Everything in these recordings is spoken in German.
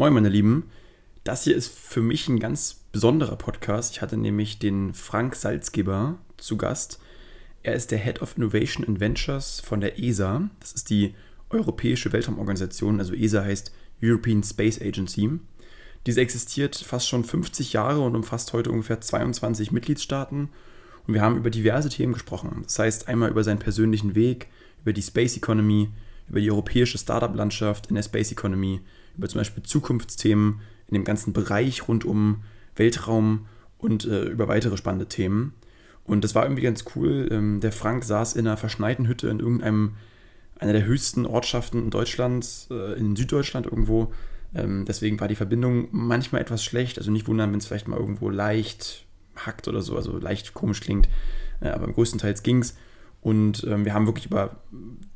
Moin, meine Lieben. Das hier ist für mich ein ganz besonderer Podcast. Ich hatte nämlich den Frank Salzgeber zu Gast. Er ist der Head of Innovation and Ventures von der ESA. Das ist die Europäische Weltraumorganisation, also ESA heißt European Space Agency. Diese existiert fast schon 50 Jahre und umfasst heute ungefähr 22 Mitgliedstaaten. Und wir haben über diverse Themen gesprochen. Das heißt einmal über seinen persönlichen Weg, über die Space Economy, über die europäische Startup-Landschaft in der Space Economy, über zum Beispiel Zukunftsthemen in dem ganzen Bereich rund um Weltraum und äh, über weitere spannende Themen. Und das war irgendwie ganz cool. Ähm, der Frank saß in einer verschneiten Hütte in irgendeinem, einer der höchsten Ortschaften in Deutschland, äh, in Süddeutschland irgendwo. Ähm, deswegen war die Verbindung manchmal etwas schlecht. Also nicht wundern, wenn es vielleicht mal irgendwo leicht hackt oder so, also leicht komisch klingt. Äh, aber größtenteils ging es. Und ähm, wir haben wirklich über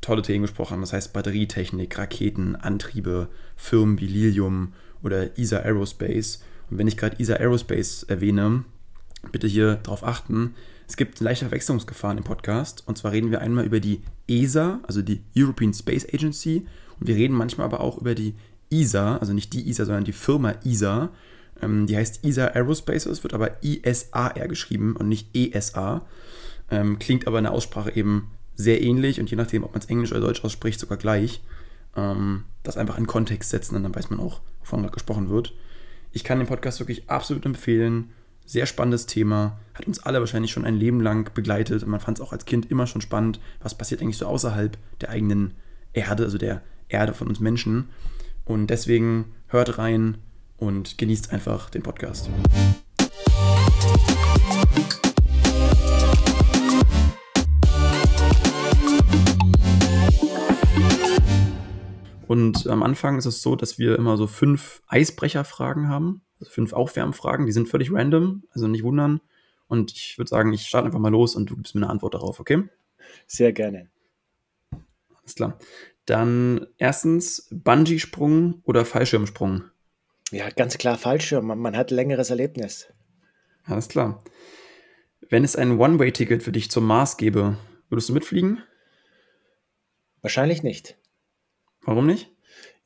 tolle Themen gesprochen. Das heißt Batterietechnik, Raketen, Antriebe, Firmen wie Lilium oder ESA Aerospace. Und wenn ich gerade ESA Aerospace erwähne, bitte hier darauf achten. Es gibt leichte Verwechslungsgefahren im Podcast. Und zwar reden wir einmal über die ESA, also die European Space Agency. Und wir reden manchmal aber auch über die ESA, also nicht die ESA, sondern die Firma ESA. Ähm, die heißt ESA Aerospace, es wird aber ISAR geschrieben und nicht ESA. Ähm, klingt aber in der Aussprache eben sehr ähnlich und je nachdem, ob man es Englisch oder Deutsch ausspricht, sogar gleich. Ähm, das einfach in Kontext setzen und dann weiß man auch, wovon gerade gesprochen wird. Ich kann den Podcast wirklich absolut empfehlen. Sehr spannendes Thema. Hat uns alle wahrscheinlich schon ein Leben lang begleitet und man fand es auch als Kind immer schon spannend, was passiert eigentlich so außerhalb der eigenen Erde, also der Erde von uns Menschen. Und deswegen hört rein und genießt einfach den Podcast. Und am Anfang ist es so, dass wir immer so fünf Eisbrecherfragen haben, also fünf Aufwärmfragen, die sind völlig random, also nicht wundern. Und ich würde sagen, ich starte einfach mal los und du gibst mir eine Antwort darauf, okay? Sehr gerne. Alles klar. Dann erstens Bungee-Sprung oder Fallschirmsprung? Ja, ganz klar Fallschirm. Man, man hat längeres Erlebnis. Alles klar. Wenn es ein One-Way-Ticket für dich zum Mars gäbe, würdest du mitfliegen? Wahrscheinlich nicht. Warum nicht?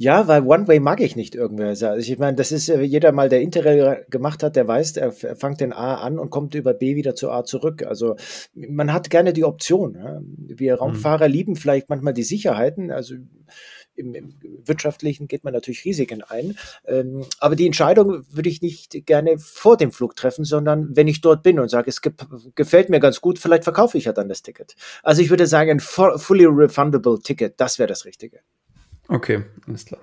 Ja, weil One-Way mag ich nicht irgendwie. Also ich meine, das ist äh, jeder mal, der Interrail gemacht hat, der weiß, er fängt den A an und kommt über B wieder zu A zurück. Also man hat gerne die Option. Ja. Wir mhm. Raumfahrer mhm. lieben vielleicht manchmal die Sicherheiten. Also im, im, wirtschaftlichen geht man natürlich Risiken ein. Ähm, aber die Entscheidung würde ich nicht gerne vor dem Flug treffen, sondern wenn ich dort bin und sage, es ge gefällt mir ganz gut, vielleicht verkaufe ich ja dann das Ticket. Also ich würde sagen, ein fully refundable Ticket, das wäre das Richtige. Okay, alles klar.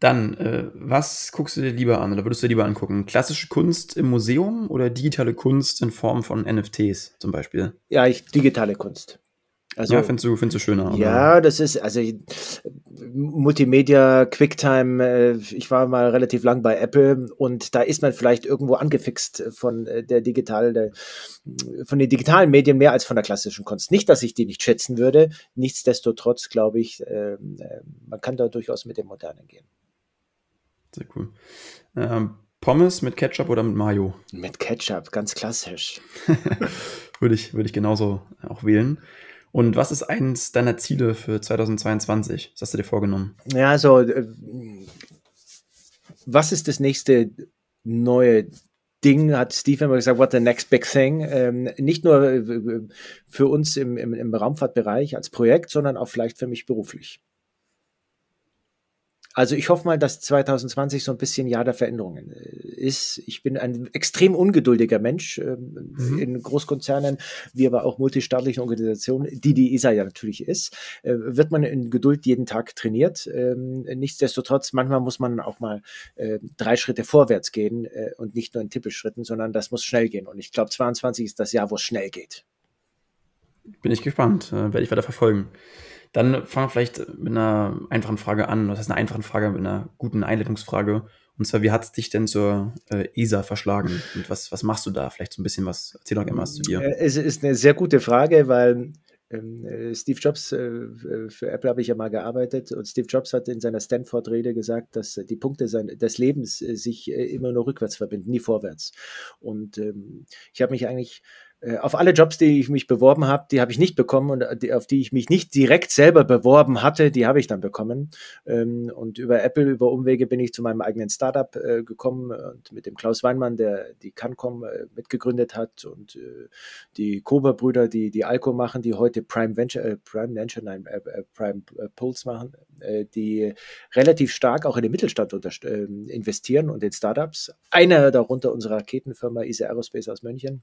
Dann, äh, was guckst du dir lieber an oder würdest du dir lieber angucken? Klassische Kunst im Museum oder digitale Kunst in Form von NFTs zum Beispiel? Ja, ich digitale Kunst. Also, ja, findest du, findest du schöner? Ja, oder? das ist, also Multimedia, Quicktime, äh, ich war mal relativ lang bei Apple und da ist man vielleicht irgendwo angefixt von äh, der digital, der, von den digitalen Medien mehr als von der klassischen Kunst. Nicht, dass ich die nicht schätzen würde, nichtsdestotrotz glaube ich, ähm, äh, man kann da durchaus mit dem Modernen gehen. Sehr cool. Ähm, Pommes mit Ketchup oder mit Mayo? Mit Ketchup, ganz klassisch. würde ich, würde ich genauso auch wählen. Und was ist eins deiner Ziele für 2022? Was hast du dir vorgenommen? Ja, also, äh, was ist das nächste neue Ding, hat Steve immer gesagt, what the next big thing? Ähm, nicht nur äh, für uns im, im, im Raumfahrtbereich als Projekt, sondern auch vielleicht für mich beruflich. Also ich hoffe mal, dass 2020 so ein bisschen Jahr der Veränderungen äh, ist. Ich bin ein extrem ungeduldiger Mensch ähm, mhm. in Großkonzernen, wie aber auch multistaatlichen Organisationen, die die ESA ja natürlich ist, äh, wird man in Geduld jeden Tag trainiert. Ähm, nichtsdestotrotz, manchmal muss man auch mal äh, drei Schritte vorwärts gehen und nicht nur in Tippelschritten, sondern das muss schnell gehen. Und ich glaube, 22 ist das Jahr, wo es schnell geht. Bin ich gespannt, werde ich weiter verfolgen. Dann fangen wir vielleicht mit einer einfachen Frage an. Was heißt eine einfache Frage mit einer guten Einleitungsfrage? Und zwar, wie hat es dich denn zur äh, ESA verschlagen? Und was, was machst du da? Vielleicht so ein bisschen was. Erzähl doch gerne was zu dir. Äh, es ist eine sehr gute Frage, weil ähm, äh, Steve Jobs, äh, für Apple habe ich ja mal gearbeitet und Steve Jobs hat in seiner Stanford-Rede gesagt, dass die Punkte des Lebens sich immer nur rückwärts verbinden, nie vorwärts. Und ähm, ich habe mich eigentlich äh, auf alle Jobs, die ich mich beworben habe, die habe ich nicht bekommen und die, auf die ich mich nicht direkt selber beworben hatte, die habe ich dann bekommen. Ähm, und über Apple, über Umwege bin ich zu meinem eigenen Startup äh, gekommen und mit dem Klaus Weinmann, der die Cancom äh, mitgegründet hat und äh, die Kober-Brüder, die die Alco machen, die heute Prime Venture, äh, Prime Venture, nein, äh, Prime Pulse machen, die relativ stark auch in den Mittelstand investieren und in Startups. Einer darunter unsere Raketenfirma ISA Aerospace aus München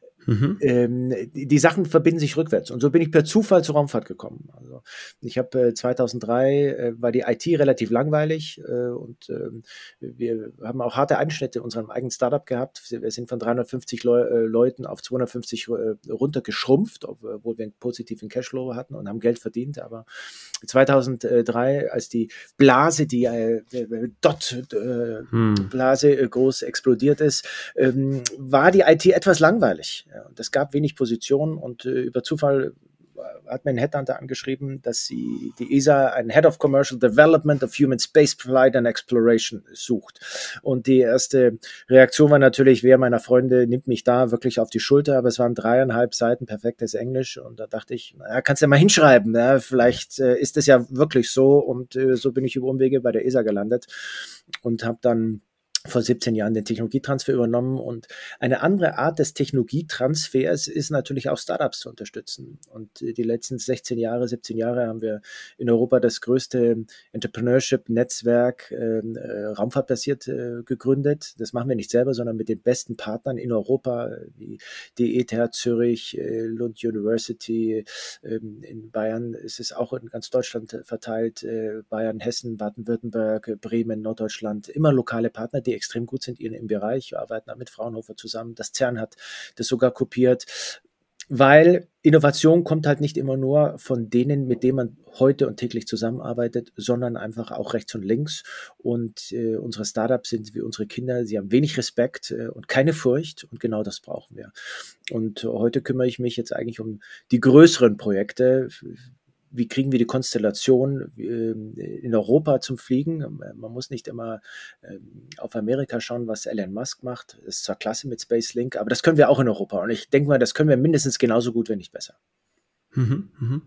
Mhm. Ähm, die, die, Sachen verbinden sich rückwärts. Und so bin ich per Zufall zur Raumfahrt gekommen. Also ich habe äh, 2003 äh, war die IT relativ langweilig äh, und ähm, wir haben auch harte Einschnitte in unserem eigenen Startup gehabt. Wir sind von 350 Leu äh, Leuten auf 250 äh, runtergeschrumpft, obwohl wir einen positiven Cashflow hatten und haben Geld verdient. Aber 2003, als die Blase, die äh, Dot-Blase hm. groß explodiert ist, ähm, war die IT etwas langweilig. Und es gab wenig Positionen und äh, über Zufall hat mir ein Headhunter angeschrieben, dass sie die ESA einen Head of Commercial Development of Human Space Flight and Exploration sucht. Und die erste Reaktion war natürlich, wer meiner Freunde nimmt mich da wirklich auf die Schulter, aber es waren dreieinhalb Seiten perfektes Englisch und da dachte ich, naja, kannst du ja mal hinschreiben, ja, vielleicht äh, ist es ja wirklich so und äh, so bin ich über Umwege bei der ESA gelandet und habe dann vor 17 Jahren den Technologietransfer übernommen. Und eine andere Art des Technologietransfers ist natürlich auch Startups zu unterstützen. Und die letzten 16 Jahre, 17 Jahre haben wir in Europa das größte Entrepreneurship-Netzwerk ähm, äh, raumfahrtbasiert äh, gegründet. Das machen wir nicht selber, sondern mit den besten Partnern in Europa, wie die ETH Zürich, äh, Lund University. Ähm, in Bayern ist es auch in ganz Deutschland verteilt. Äh, Bayern, Hessen, Baden-Württemberg, Bremen, Norddeutschland. Immer lokale Partner, die die extrem gut sind in, im Bereich. Wir arbeiten da mit Fraunhofer zusammen. Das CERN hat das sogar kopiert weil Innovation kommt halt nicht immer nur von denen, mit denen man heute und täglich zusammenarbeitet, sondern einfach auch rechts und links. Und äh, unsere Startups sind wie unsere Kinder, sie haben wenig Respekt äh, und keine Furcht und genau das brauchen wir. Und heute kümmere ich mich jetzt eigentlich um die größeren Projekte, wie kriegen wir die Konstellation ähm, in Europa zum Fliegen? Man muss nicht immer ähm, auf Amerika schauen, was Elon Musk macht. Das ist zwar klasse mit Space Link, aber das können wir auch in Europa. Und ich denke mal, das können wir mindestens genauso gut, wenn nicht besser. Mhm, mhm.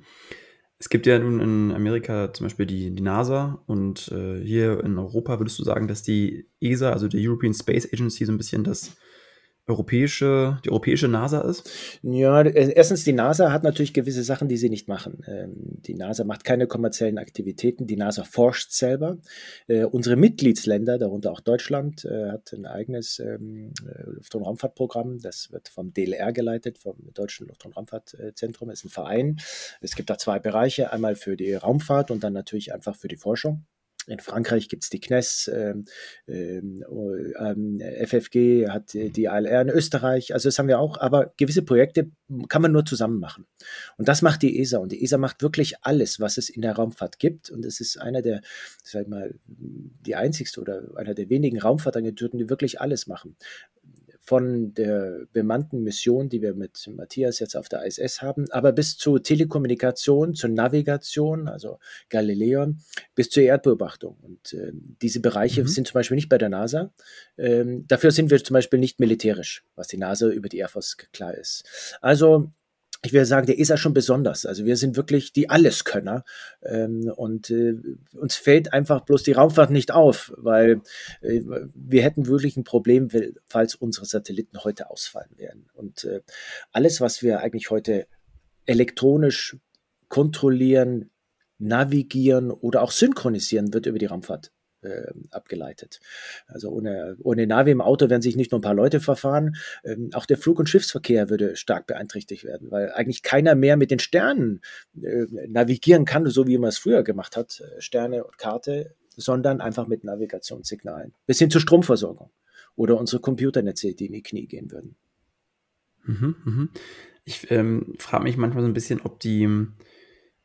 Es gibt ja nun in Amerika zum Beispiel die, die NASA und äh, hier in Europa würdest du sagen, dass die ESA, also die European Space Agency, so ein bisschen das europäische, die europäische NASA ist? Ja, äh, erstens, die NASA hat natürlich gewisse Sachen, die sie nicht machen. Ähm, die NASA macht keine kommerziellen Aktivitäten, die NASA forscht selber. Äh, unsere Mitgliedsländer, darunter auch Deutschland, äh, hat ein eigenes ähm, Luft- und Raumfahrtprogramm. Das wird vom DLR geleitet, vom Deutschen Luft- und Raumfahrtzentrum. Das ist ein Verein. Es gibt da zwei Bereiche, einmal für die Raumfahrt und dann natürlich einfach für die Forschung. In Frankreich gibt es die CNES, ähm, ähm, ähm FFG hat die ALR in Österreich, also das haben wir auch, aber gewisse Projekte kann man nur zusammen machen. Und das macht die ESA und die ESA macht wirklich alles, was es in der Raumfahrt gibt. Und es ist einer der, sag mal, die einzigste oder einer der wenigen Raumfahrtagenturen, die wirklich alles machen von der bemannten Mission, die wir mit Matthias jetzt auf der ISS haben, aber bis zur Telekommunikation, zur Navigation, also Galileon, bis zur Erdbeobachtung. Und äh, diese Bereiche mhm. sind zum Beispiel nicht bei der NASA. Ähm, dafür sind wir zum Beispiel nicht militärisch, was die NASA über die Air Force klar ist. Also ich würde sagen, der ist ja schon besonders. Also wir sind wirklich die Alleskönner ähm, und äh, uns fällt einfach bloß die Raumfahrt nicht auf, weil äh, wir hätten wirklich ein Problem, falls unsere Satelliten heute ausfallen werden. Und äh, alles, was wir eigentlich heute elektronisch kontrollieren, navigieren oder auch synchronisieren, wird über die Raumfahrt äh, abgeleitet. Also ohne, ohne Navi im Auto werden sich nicht nur ein paar Leute verfahren, ähm, auch der Flug- und Schiffsverkehr würde stark beeinträchtigt werden, weil eigentlich keiner mehr mit den Sternen äh, navigieren kann, so wie man es früher gemacht hat, äh, Sterne und Karte, sondern einfach mit Navigationssignalen. Bis hin zur Stromversorgung oder unsere Computernetze, die in die Knie gehen würden. Mhm, mh. Ich ähm, frage mich manchmal so ein bisschen, ob die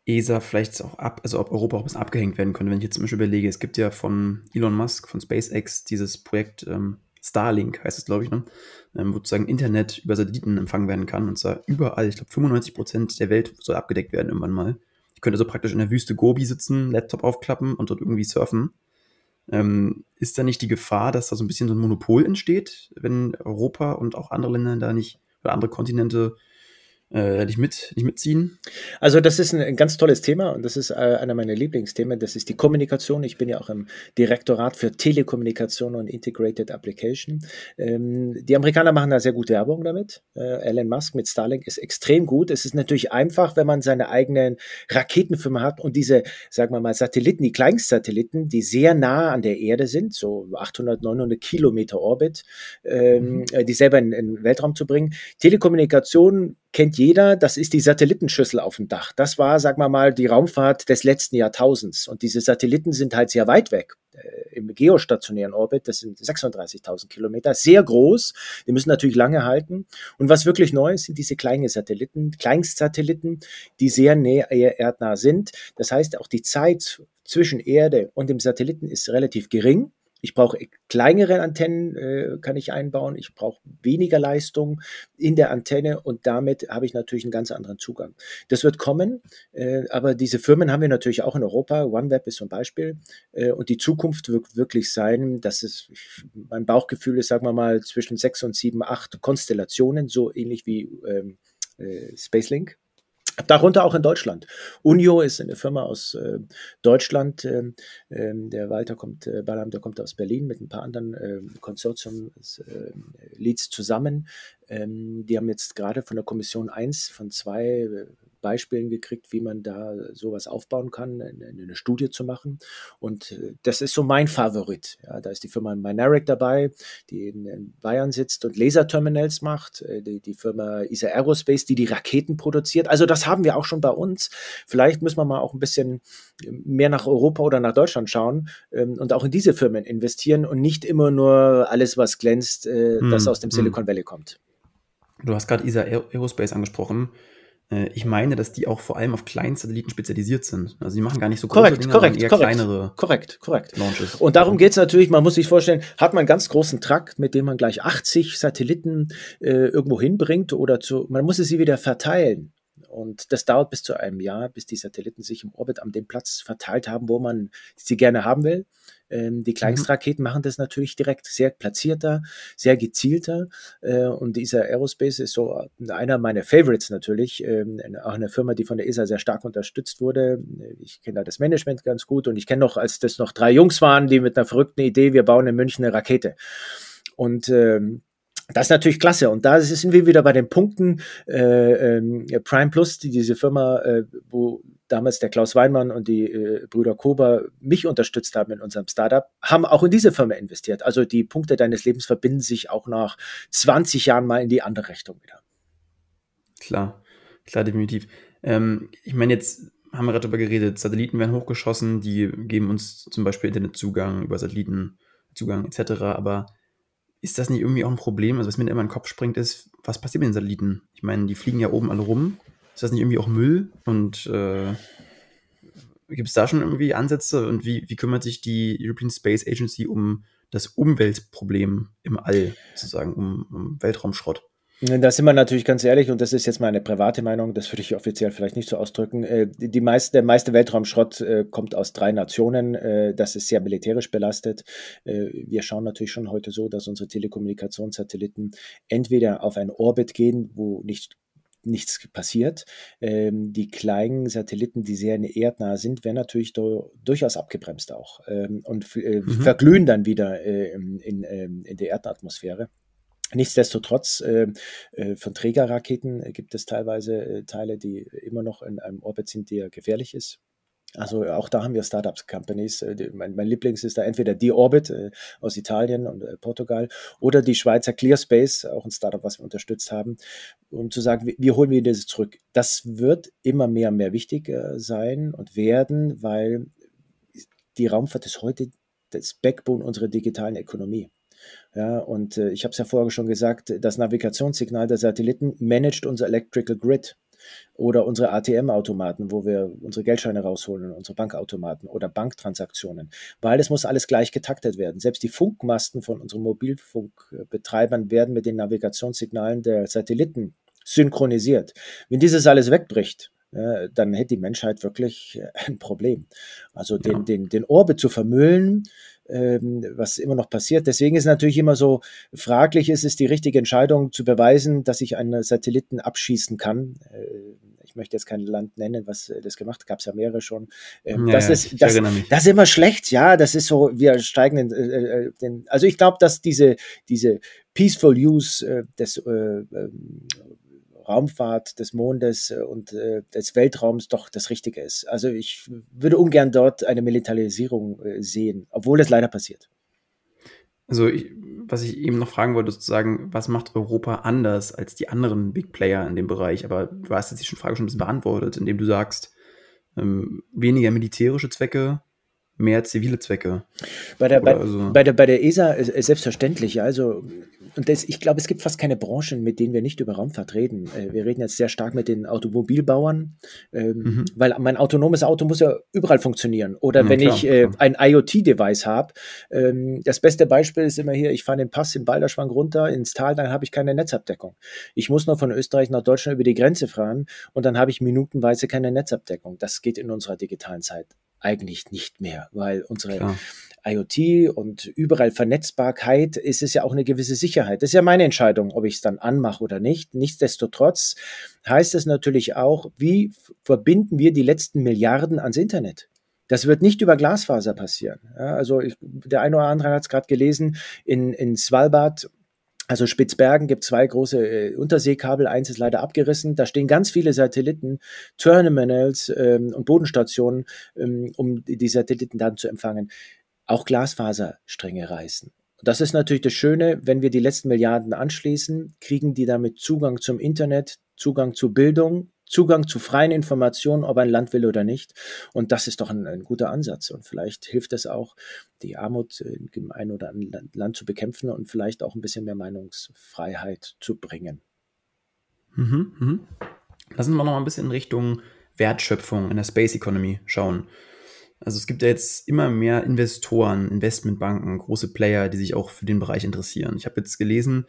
ESA vielleicht auch ab, also ob Europa auch ein bisschen abgehängt werden könnte. Wenn ich jetzt zum Beispiel überlege, es gibt ja von Elon Musk, von SpaceX, dieses Projekt ähm, Starlink, heißt es, glaube ich, ne? ähm, wo sozusagen Internet über Satelliten empfangen werden kann. Und zwar überall, ich glaube 95 Prozent der Welt soll abgedeckt werden irgendwann mal. Ich könnte so praktisch in der Wüste Gobi sitzen, Laptop aufklappen und dort irgendwie surfen. Ähm, ist da nicht die Gefahr, dass da so ein bisschen so ein Monopol entsteht, wenn Europa und auch andere Länder da nicht oder andere Kontinente äh, nicht, mit, nicht mitziehen? Also das ist ein, ganz tolles Thema und das ist äh, einer meiner Lieblingsthemen. Das ist die Kommunikation. Ich bin ja auch im Direktorat für Telekommunikation und Integrated Application. Ähm, die Amerikaner machen da sehr gute Werbung damit. Äh, Elon Musk mit Starlink ist extrem gut. Es ist natürlich einfach, wenn man seine eigenen Raketenfirma hat und diese, sagen wir mal, Satelliten, die Kleinstsatelliten, die sehr nah an der Erde sind, so 800, 900 Kilometer Orbit, ähm, mhm. die selber in, in den Weltraum zu bringen. Telekommunikation kennt jeder, das ist die Satellitenschüssel auf dem Dach. Das war, sagen wir mal, die Raumfahrt des letzten Jahrtausends. Und diese Satelliten sind halt sehr weit weg äh, im geostationären Orbit. Das sind 36.000 Kilometer, sehr groß. Die müssen natürlich lange halten. Und was wirklich neu ist, sind diese kleinen Satelliten, Kleinstsatelliten, die sehr näher erdnah sind. Das heißt, auch die Zeit zwischen Erde und dem Satelliten ist relativ gering. Ich brauche kleinere Antennen, äh, kann ich einbauen. Ich brauche weniger Leistung in der Antenne und damit habe ich natürlich einen ganz anderen Zugang. Das wird kommen, äh, aber diese Firmen haben wir natürlich auch in Europa. OneWeb ist zum Beispiel. Äh, und die Zukunft wird wirklich sein, dass es, mein Bauchgefühl ist, sagen wir mal, zwischen sechs und sieben, acht Konstellationen, so ähnlich wie ähm, äh, Spacelink Darunter auch in Deutschland. Unio ist eine Firma aus äh, Deutschland. Äh, der Walter kommt, äh, Ballam, der kommt aus Berlin mit ein paar anderen äh, Konsortium-Leads zusammen. Ähm, die haben jetzt gerade von der Kommission 1 von zwei äh, Beispielen gekriegt, wie man da sowas aufbauen kann, eine, eine Studie zu machen. Und äh, das ist so mein Favorit. Ja, da ist die Firma Minaric dabei, die in, Bayern sitzt und Laserterminals macht, äh, die, die Firma ISA Aerospace, die die Raketen produziert. Also das haben wir auch schon bei uns. Vielleicht müssen wir mal auch ein bisschen mehr nach Europa oder nach Deutschland schauen ähm, und auch in diese Firmen investieren und nicht immer nur alles, was glänzt, äh, hm, das aus dem hm. Silicon Valley kommt. Du hast gerade ISA Aerospace angesprochen. Äh, ich meine, dass die auch vor allem auf Kleinstsatelliten spezialisiert sind. Also die machen gar nicht so große korrekt, Dinge, korrekt, eher korrekt, kleinere korrekt, korrekt. Launches. Und darum geht es natürlich, man muss sich vorstellen, hat man einen ganz großen Trakt, mit dem man gleich 80 Satelliten äh, irgendwo hinbringt oder zu, man muss sie wieder verteilen. Und das dauert bis zu einem Jahr, bis die Satelliten sich im Orbit an dem Platz verteilt haben, wo man sie gerne haben will. Ähm, die mhm. Kleinstraketen mhm. machen das natürlich direkt sehr platzierter, sehr gezielter. Äh, und dieser Aerospace ist so einer meiner Favorites natürlich. Ähm, auch eine Firma, die von der ESA sehr stark unterstützt wurde. Ich kenne da das Management ganz gut und ich kenne noch, als das noch drei Jungs waren, die mit einer verrückten Idee, wir bauen in München eine Rakete. Und ähm, das ist natürlich klasse. Und da sind wir wieder bei den Punkten äh, äh, Prime Plus, die diese Firma, äh, wo damals der Klaus Weinmann und die äh, Brüder Kober mich unterstützt haben in unserem Startup, haben auch in diese Firma investiert. Also die Punkte deines Lebens verbinden sich auch nach 20 Jahren mal in die andere Richtung wieder. Klar, klar, definitiv. Ähm, ich meine, jetzt haben wir gerade darüber geredet, Satelliten werden hochgeschossen, die geben uns zum Beispiel Internetzugang über Satellitenzugang etc. Aber ist das nicht irgendwie auch ein Problem? Also was mir immer in den Kopf springt, ist, was passiert mit den Satelliten? Ich meine, die fliegen ja oben alle rum. Ist das nicht irgendwie auch Müll? Und äh, gibt es da schon irgendwie Ansätze? Und wie, wie kümmert sich die European Space Agency um das Umweltproblem im All, sozusagen, um, um Weltraumschrott? Da sind wir natürlich ganz ehrlich, und das ist jetzt meine private Meinung, das würde ich offiziell vielleicht nicht so ausdrücken. Äh, die meiste, der meiste Weltraumschrott äh, kommt aus drei Nationen. Äh, das ist sehr militärisch belastet. Wir schauen natürlich schon heute so, dass unsere Telekommunikationssatelliten entweder auf einen Orbit gehen, wo nicht nichts passiert. Ähm, die kleinen Satelliten, die sehr erdnah sind, werden natürlich durchaus abgebremst auch ähm, und äh, mhm. verglühen dann wieder äh, in, in, ähm, in der Erdatmosphäre. Nichtsdestotrotz äh, äh, von Trägerraketen gibt es teilweise äh, Teile, die immer noch in einem Orbit sind, der gefährlich ist. Also auch da haben wir Startups, Companies. Äh, mein, mein, Lieblings ist da entweder die Orbit äh, aus Italien und äh, Portugal oder die Schweizer Clearspace, auch ein Startup, was wir unterstützt haben, um zu sagen, wie, wie holen wir das zurück. Das wird immer mehr und mehr wichtig äh, sein und werden, weil die Raumfahrt ist heute das Backbone unserer digitalen Ökonomie. Ja, und äh, ich habe es ja vorher schon gesagt, das Navigationssignal der Satelliten managt unser Electrical Grid oder unsere ATM-Automaten, wo wir unsere Geldscheine rausholen, unsere Bankautomaten oder Banktransaktionen, weil es muss alles gleich getaktet werden. Selbst die Funkmasten von unseren Mobilfunkbetreibern werden mit den Navigationssignalen der Satelliten synchronisiert. Wenn dieses alles wegbricht, dann hätte die Menschheit wirklich ein Problem. Also den, den, den Orbit zu vermüllen, ähm, was immer noch passiert. Deswegen ist natürlich immer so fraglich, ist es die richtige Entscheidung zu beweisen, dass ich einen Satelliten abschießen kann. Äh, ich möchte jetzt kein Land nennen, was das gemacht hat, gab es ja mehrere schon. Ähm, ja, das, ist, das, das, ist immer schlecht, ja, das ist so, wir steigen in, äh, äh den, also ich glaube, dass diese, diese Peaceful Use äh, des äh, ähm, Raumfahrt des Mondes äh, und äh, des Weltraums doch das Richtige ist. Also ich würde ungern dort eine Militarisierung äh, sehen, obwohl es leider passiert. Also ich, was ich eben noch fragen wollte, sozusagen, was macht Europa anders als die anderen Big Player in dem Bereich? Aber du hast jetzt die Frage schon ein bisschen beantwortet, indem du sagst, ähm, weniger militärische Zwecke, mehr zivile Zwecke. Bei der, bei, also bei, der, bei der ESA ist selbstverständlich. Also und das, ich glaube, es gibt fast keine Branchen, mit denen wir nicht über Raumfahrt reden. Äh, wir reden jetzt sehr stark mit den Automobilbauern, ähm, mhm. weil mein autonomes Auto muss ja überall funktionieren. Oder ja, wenn klar, ich äh, ein IoT-Device habe, ähm, das beste Beispiel ist immer hier, ich fahre den Pass in Balderschwang runter ins Tal, dann habe ich keine Netzabdeckung. Ich muss nur von Österreich nach Deutschland über die Grenze fahren und dann habe ich minutenweise keine Netzabdeckung. Das geht in unserer digitalen Zeit eigentlich nicht mehr, weil unsere Klar. IoT und überall Vernetzbarkeit ist es ja auch eine gewisse Sicherheit. Das ist ja meine Entscheidung, ob ich es dann anmache oder nicht. Nichtsdestotrotz heißt es natürlich auch, wie verbinden wir die letzten Milliarden ans Internet? Das wird nicht über Glasfaser passieren. Ja, also ich, der eine oder andere hat es gerade gelesen, in, in Svalbard also Spitzbergen gibt zwei große äh, Unterseekabel, eins ist leider abgerissen. Da stehen ganz viele Satelliten, Terminals ähm, und Bodenstationen, ähm, um die Satelliten dann zu empfangen. Auch Glasfaserstränge reißen. Das ist natürlich das Schöne, wenn wir die letzten Milliarden anschließen, kriegen die damit Zugang zum Internet, Zugang zu Bildung, Zugang zu freien Informationen, ob ein Land will oder nicht. Und das ist doch ein, ein guter Ansatz. Und vielleicht hilft es auch, die Armut im einen oder anderen Land zu bekämpfen und vielleicht auch ein bisschen mehr Meinungsfreiheit zu bringen. Mhm, mhm. Lassen wir noch mal ein bisschen in Richtung Wertschöpfung in der Space Economy schauen. Also es gibt ja jetzt immer mehr Investoren, Investmentbanken, große Player, die sich auch für den Bereich interessieren. Ich habe jetzt gelesen,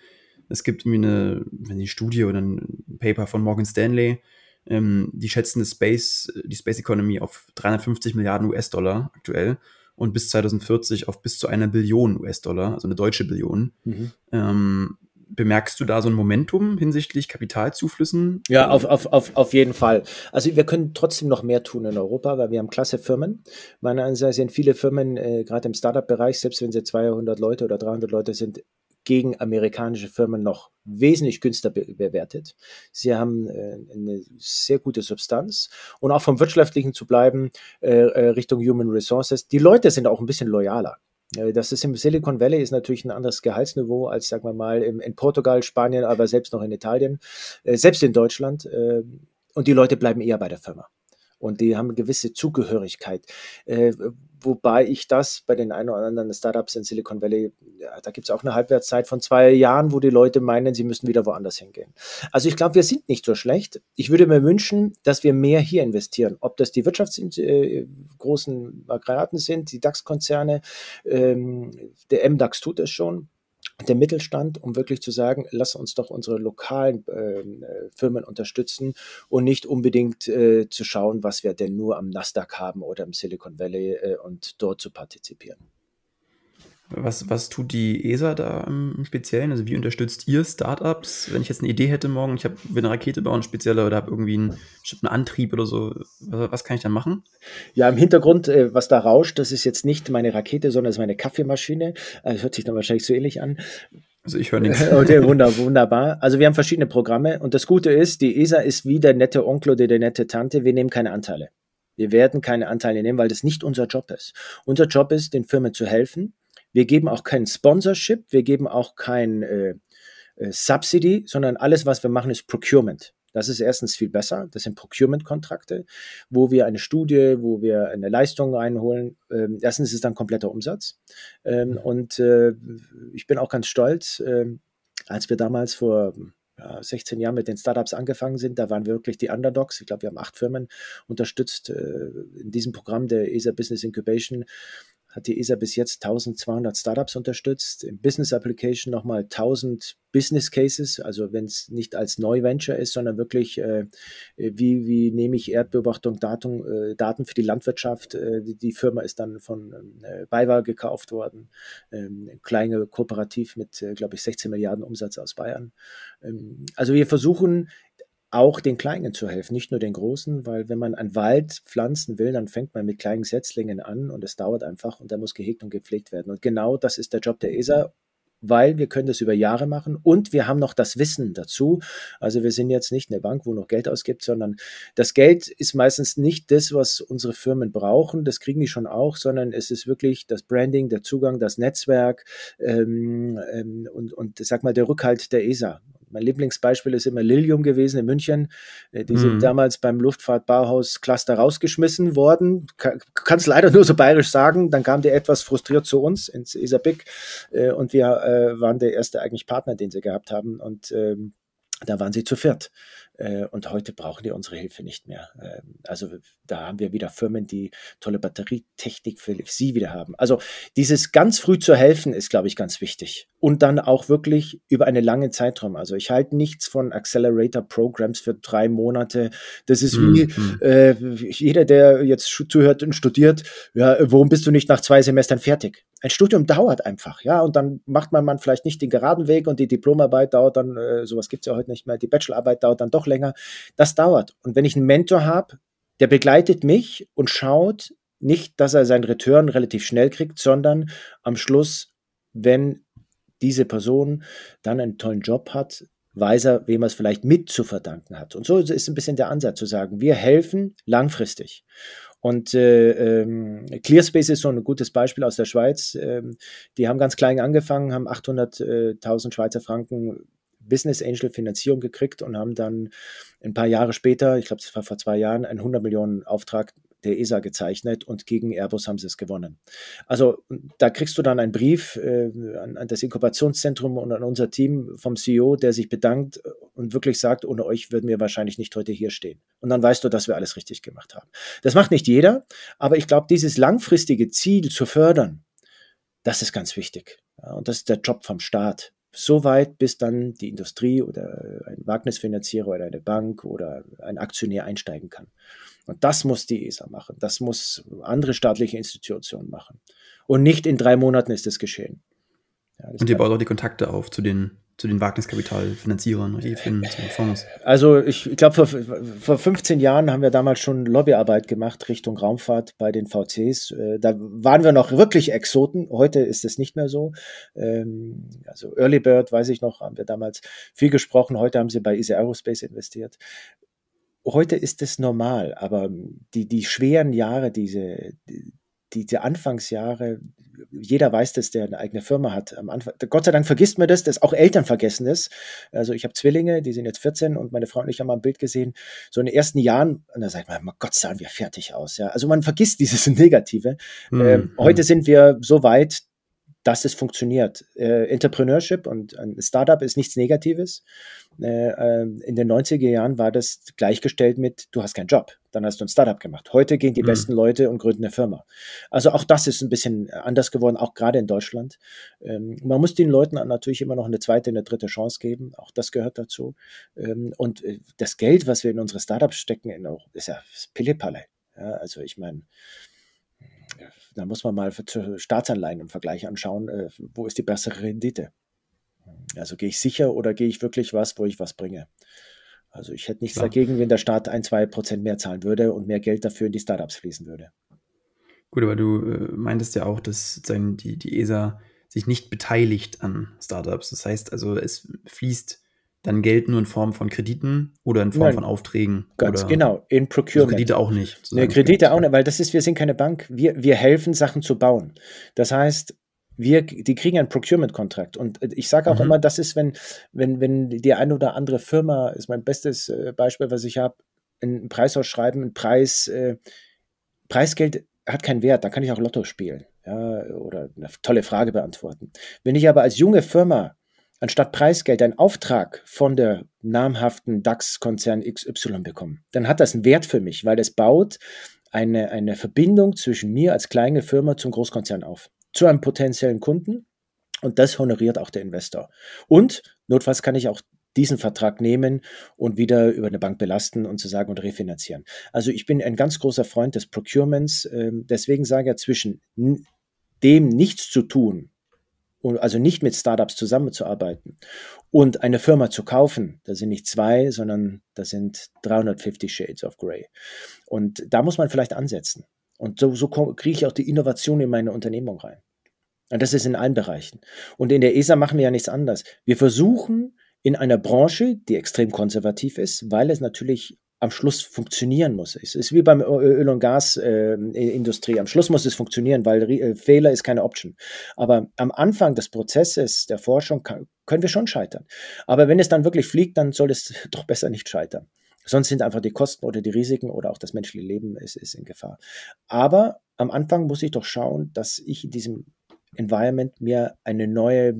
es gibt irgendwie eine, eine Studie oder ein Paper von Morgan Stanley, ähm, die schätzen das Space, die Space Economy auf 350 Milliarden US-Dollar aktuell und bis 2040 auf bis zu einer Billion US-Dollar, also eine deutsche Billion. Mhm. Ähm, bemerkst du da so ein Momentum hinsichtlich Kapitalzuflüssen? Ja, auf, auf, auf, auf jeden Fall. Also wir können trotzdem noch mehr tun in Europa, weil wir haben klasse Firmen. Meiner Ansicht sind viele Firmen, äh, gerade im Startup-Bereich, selbst wenn sie 200 Leute oder 300 Leute sind, gegen amerikanische Firmen noch wesentlich günstiger be bewertet. Sie haben äh, eine sehr gute Substanz und auch vom Wirtschaftlichen zu bleiben äh, äh Richtung Human Resources. Die Leute sind auch ein bisschen loyaler. Das ist im Silicon Valley ist natürlich ein anderes Gehaltsniveau als, sagen wir mal, im, in Portugal, Spanien, aber selbst noch in Italien, äh, selbst in Deutschland. Äh, und die Leute bleiben eher bei der Firma und die haben eine gewisse Zugehörigkeit. Wobei ich das bei den ein oder anderen Startups in Silicon Valley, ja, da gibt es auch eine Halbwertszeit von zwei Jahren, wo die Leute meinen, sie müssen wieder woanders hingehen. Also ich glaube, wir sind nicht so schlecht. Ich würde mir wünschen, dass wir mehr hier investieren. Ob das die wirtschaftsgroßen äh, Aggregaten sind, die DAX-Konzerne, ähm, der MDAX tut es schon der Mittelstand, um wirklich zu sagen, lass uns doch unsere lokalen ähm, äh, Firmen unterstützen und nicht unbedingt äh, zu schauen, was wir denn nur am Nasdaq haben oder im Silicon Valley äh, und dort zu partizipieren. Was, was tut die ESA da im Speziellen? Also wie unterstützt ihr Startups? Wenn ich jetzt eine Idee hätte morgen, ich habe, will eine Rakete bauen, spezielle oder habe irgendwie einen bestimmten Antrieb oder so, was, was, kann ich dann machen? Ja, im Hintergrund, äh, was da rauscht, das ist jetzt nicht meine Rakete, sondern das ist meine Kaffeemaschine. Also hört sich dann wahrscheinlich so ähnlich an. Also ich höre nichts. Okay, wunderbar. Also wir haben verschiedene Programme und das Gute ist, die ESA ist wie der nette Onkel oder der nette Tante. Wir nehmen keine Anteile. Wir werden keine Anteile nehmen, weil das nicht unser Job ist. Unser Job ist, den Firmen zu helfen, wir geben auch kein Sponsorship, wir geben auch kein äh, äh, Subsidy, sondern alles, was wir machen, ist Procurement. Das ist erstens viel besser. Das sind Procurement-Kontrakte, wo wir eine Studie, wo wir eine Leistung einholen. Ähm, erstens ist es dann kompletter Umsatz. Ähm, und äh, ich bin auch ganz stolz, äh, als wir damals vor ja, 16 Jahren mit den Startups angefangen sind, da waren wir wirklich die Underdogs. Ich glaube, wir haben acht Firmen unterstützt äh, in diesem Programm der ESA Business Incubation hat die ESA bis jetzt 1200 Startups unterstützt. Im Business Application nochmal 1000 Business Cases, also wenn es nicht als Neu-Venture ist, sondern wirklich, äh, wie, wie nehme ich Erdbeobachtung, Datum, äh, Daten für die Landwirtschaft. Äh, die, die, Firma ist dann von äh, BayWa gekauft worden. Ähm, kleine Kooperativ mit, äh, glaube ich, 16 Milliarden Umsatz aus Bayern. Ähm, also wir versuchen auch den Kleinen zu helfen, nicht nur den Großen, weil wenn man einen Wald pflanzen will, dann fängt man mit kleinen Setzlingen an und es dauert einfach und der muss gehegt und gepflegt werden. Und genau das ist der Job der ESA weil wir können das über Jahre machen und wir haben noch das Wissen dazu. Also wir sind jetzt nicht eine Bank, wo noch Geld ausgibt, sondern das Geld ist meistens nicht das, was unsere Firmen brauchen. Das kriegen die schon auch, sondern es ist wirklich das Branding, der Zugang, das Netzwerk ähm, ähm, und, und sag mal der Rückhalt der ESA. Mein Lieblingsbeispiel ist immer Lilium gewesen in München. Äh, die sind mhm. damals beim Luftfahrtbauhaus-Cluster rausgeschmissen worden. Kann es leider nur so bayerisch sagen. Dann kam der etwas frustriert zu uns ins ESABIC äh, und wir äh, waren der erste eigentlich Partner, den sie gehabt haben. Und ähm, da waren sie zu viert. Äh, und heute brauchen die unsere Hilfe nicht mehr. Ähm, also da haben wir wieder Firmen, die tolle Batterietechnik für sie wieder haben. Also dieses ganz früh zu helfen ist, glaube ich, ganz wichtig. Und dann auch wirklich über einen langen Zeitraum. Also ich halte nichts von Accelerator Programs für drei Monate. Das ist wie mhm. äh, jeder, der jetzt zuhört und studiert, ja, warum bist du nicht nach zwei Semestern fertig? Ein Studium dauert einfach, ja, und dann macht man, man vielleicht nicht den geraden Weg und die Diplomarbeit dauert dann, äh, sowas gibt es ja heute nicht mehr, die Bachelorarbeit dauert dann doch länger. Das dauert. Und wenn ich einen Mentor habe, der begleitet mich und schaut nicht, dass er seinen Return relativ schnell kriegt, sondern am Schluss, wenn diese Person dann einen tollen Job hat, weiß er, wem er es vielleicht mit zu verdanken hat. Und so ist ein bisschen der Ansatz zu sagen, wir helfen langfristig. Und äh, ähm, Clearspace ist so ein gutes Beispiel aus der Schweiz. Ähm, die haben ganz klein angefangen, haben 800.000 Schweizer Franken Business Angel Finanzierung gekriegt und haben dann ein paar Jahre später, ich glaube, es war vor zwei Jahren, einen 100 Millionen Auftrag der ESA gezeichnet und gegen Airbus haben sie es gewonnen. Also da kriegst du dann einen Brief äh, an, an, das Inkubationszentrum und an unser Team vom CEO, der sich bedankt und wirklich sagt, ohne euch würden wir wahrscheinlich nicht heute hier stehen. Und dann weißt du, dass wir alles richtig gemacht haben. Das macht nicht jeder, aber ich glaube, dieses langfristige Ziel zu fördern, das ist ganz wichtig. Und das ist der Job vom Staat so weit, bis dann die Industrie oder ein Wagnisfinanzierer oder eine Bank oder ein Aktionär einsteigen kann. Und das muss die ESA machen. Das muss andere staatliche Institutionen machen. Und nicht in drei Monaten ist es geschehen. Ja, und ihr baut auch die Kontakte auf zu den zu den Wagniskapitalfinanzierern, Refinnen, zu den Fonds? Also ich, ich glaube, vor, vor 15 Jahren haben wir damals schon Lobbyarbeit gemacht Richtung Raumfahrt bei den VCs. Äh, da waren wir noch wirklich Exoten. Heute ist es nicht mehr so. Ähm, also Early Bird, weiß ich noch, haben wir damals viel gesprochen. Heute haben sie bei Easy Aerospace investiert. Heute ist es normal, aber die, die schweren Jahre, diese, die, diese Anfangsjahre, jeder weiß das, der eine eigene Firma hat. Am Anfang, Gott sei Dank vergisst man das, dass auch Eltern vergessen das. Also ich habe Zwillinge, die sind jetzt 14 und meine Frau und ich haben mal ein Bild gesehen, so in den ersten Jahren, und da sagt man, Gott sahen wir fertig aus. Ja. Also man vergisst dieses Negative. Mhm. Ähm, heute sind wir so weit, dass es funktioniert. Äh, Entrepreneurship und ein Startup ist nichts Negatives. Äh, ähm, in den 90er Jahren war das gleichgestellt mit, du hast keinen Job, dann hast du ein Startup gemacht. Heute gehen die mhm. besten Leute und gründen eine Firma. Also auch das ist ein bisschen anders geworden, auch gerade in Deutschland. Ähm, man muss den Leuten natürlich immer noch eine zweite, eine dritte Chance geben. Auch das gehört dazu. Ähm, und äh, das Geld, was wir in unsere Startups stecken, ist ja Pillepalle. Ja, also ich meine, da muss man mal Staatsanleihen im Vergleich anschauen, äh, wo ist die bessere Rendite. Also gehe ich sicher oder gehe ich wirklich was, wo ich was bringe. Also ich hätte nichts Klar. dagegen, wenn der Staat ein, zwei Prozent mehr zahlen würde und mehr Geld dafür in die Startups fließen würde. Gut, aber du äh, meintest ja auch, dass die, die ESA sich nicht beteiligt an Startups. Das heißt also, es fließt dann Geld nur in Form von Krediten oder in Form Nein, von Aufträgen? Ganz genau, in Procurement. Also Kredite auch nicht. Nee, Kredite auch nicht, weil das ist, wir sind keine Bank. Wir, wir helfen, Sachen zu bauen. Das heißt, wir, die kriegen einen Procurement-Kontrakt. Und ich sage auch mhm. immer, das ist, wenn, wenn, wenn die eine oder andere Firma, ist mein bestes äh, Beispiel, was ich habe, einen Preis ausschreiben, ein Preis, äh, Preisgeld hat keinen Wert, da kann ich auch Lotto spielen. Ja, oder eine tolle Frage beantworten. Wenn ich aber als junge Firma anstatt Preisgeld einen Auftrag von der namhaften DAX-Konzern XY bekommen, dann hat das einen Wert für mich, weil es baut eine, eine Verbindung zwischen mir als kleine Firma zum Großkonzern auf, zu einem potenziellen Kunden. Und das honoriert auch der Investor. Und notfalls kann ich auch diesen Vertrag nehmen und wieder über eine Bank belasten und zu sagen und refinanzieren. Also ich bin ein ganz großer Freund des Procurements. Ähm, deswegen sage ich zwischen dem nichts zu tun, also nicht mit Startups zusammenzuarbeiten und eine Firma zu kaufen, da sind nicht zwei, sondern da sind 350 Shades of Grey. Und da muss man vielleicht ansetzen. Und so, so kriege ich auch die Innovation in meine Unternehmung rein. Und das ist in allen Bereichen. Und in der ESA machen wir ja nichts anderes. Wir versuchen in einer Branche, die extrem konservativ ist, weil es natürlich am Schluss funktionieren muss. Es ist wie beim Öl- und Gasindustrie. Äh, am Schluss muss es funktionieren, weil äh, Fehler ist keine Option. Aber am Anfang des Prozesses der Forschung kann, können wir schon scheitern. Aber wenn es dann wirklich fliegt, dann soll es doch besser nicht scheitern. Sonst sind einfach die Kosten oder die Risiken oder auch das menschliche Leben ist, ist in Gefahr. Aber am Anfang muss ich doch schauen, dass ich in diesem Environment mir eine neue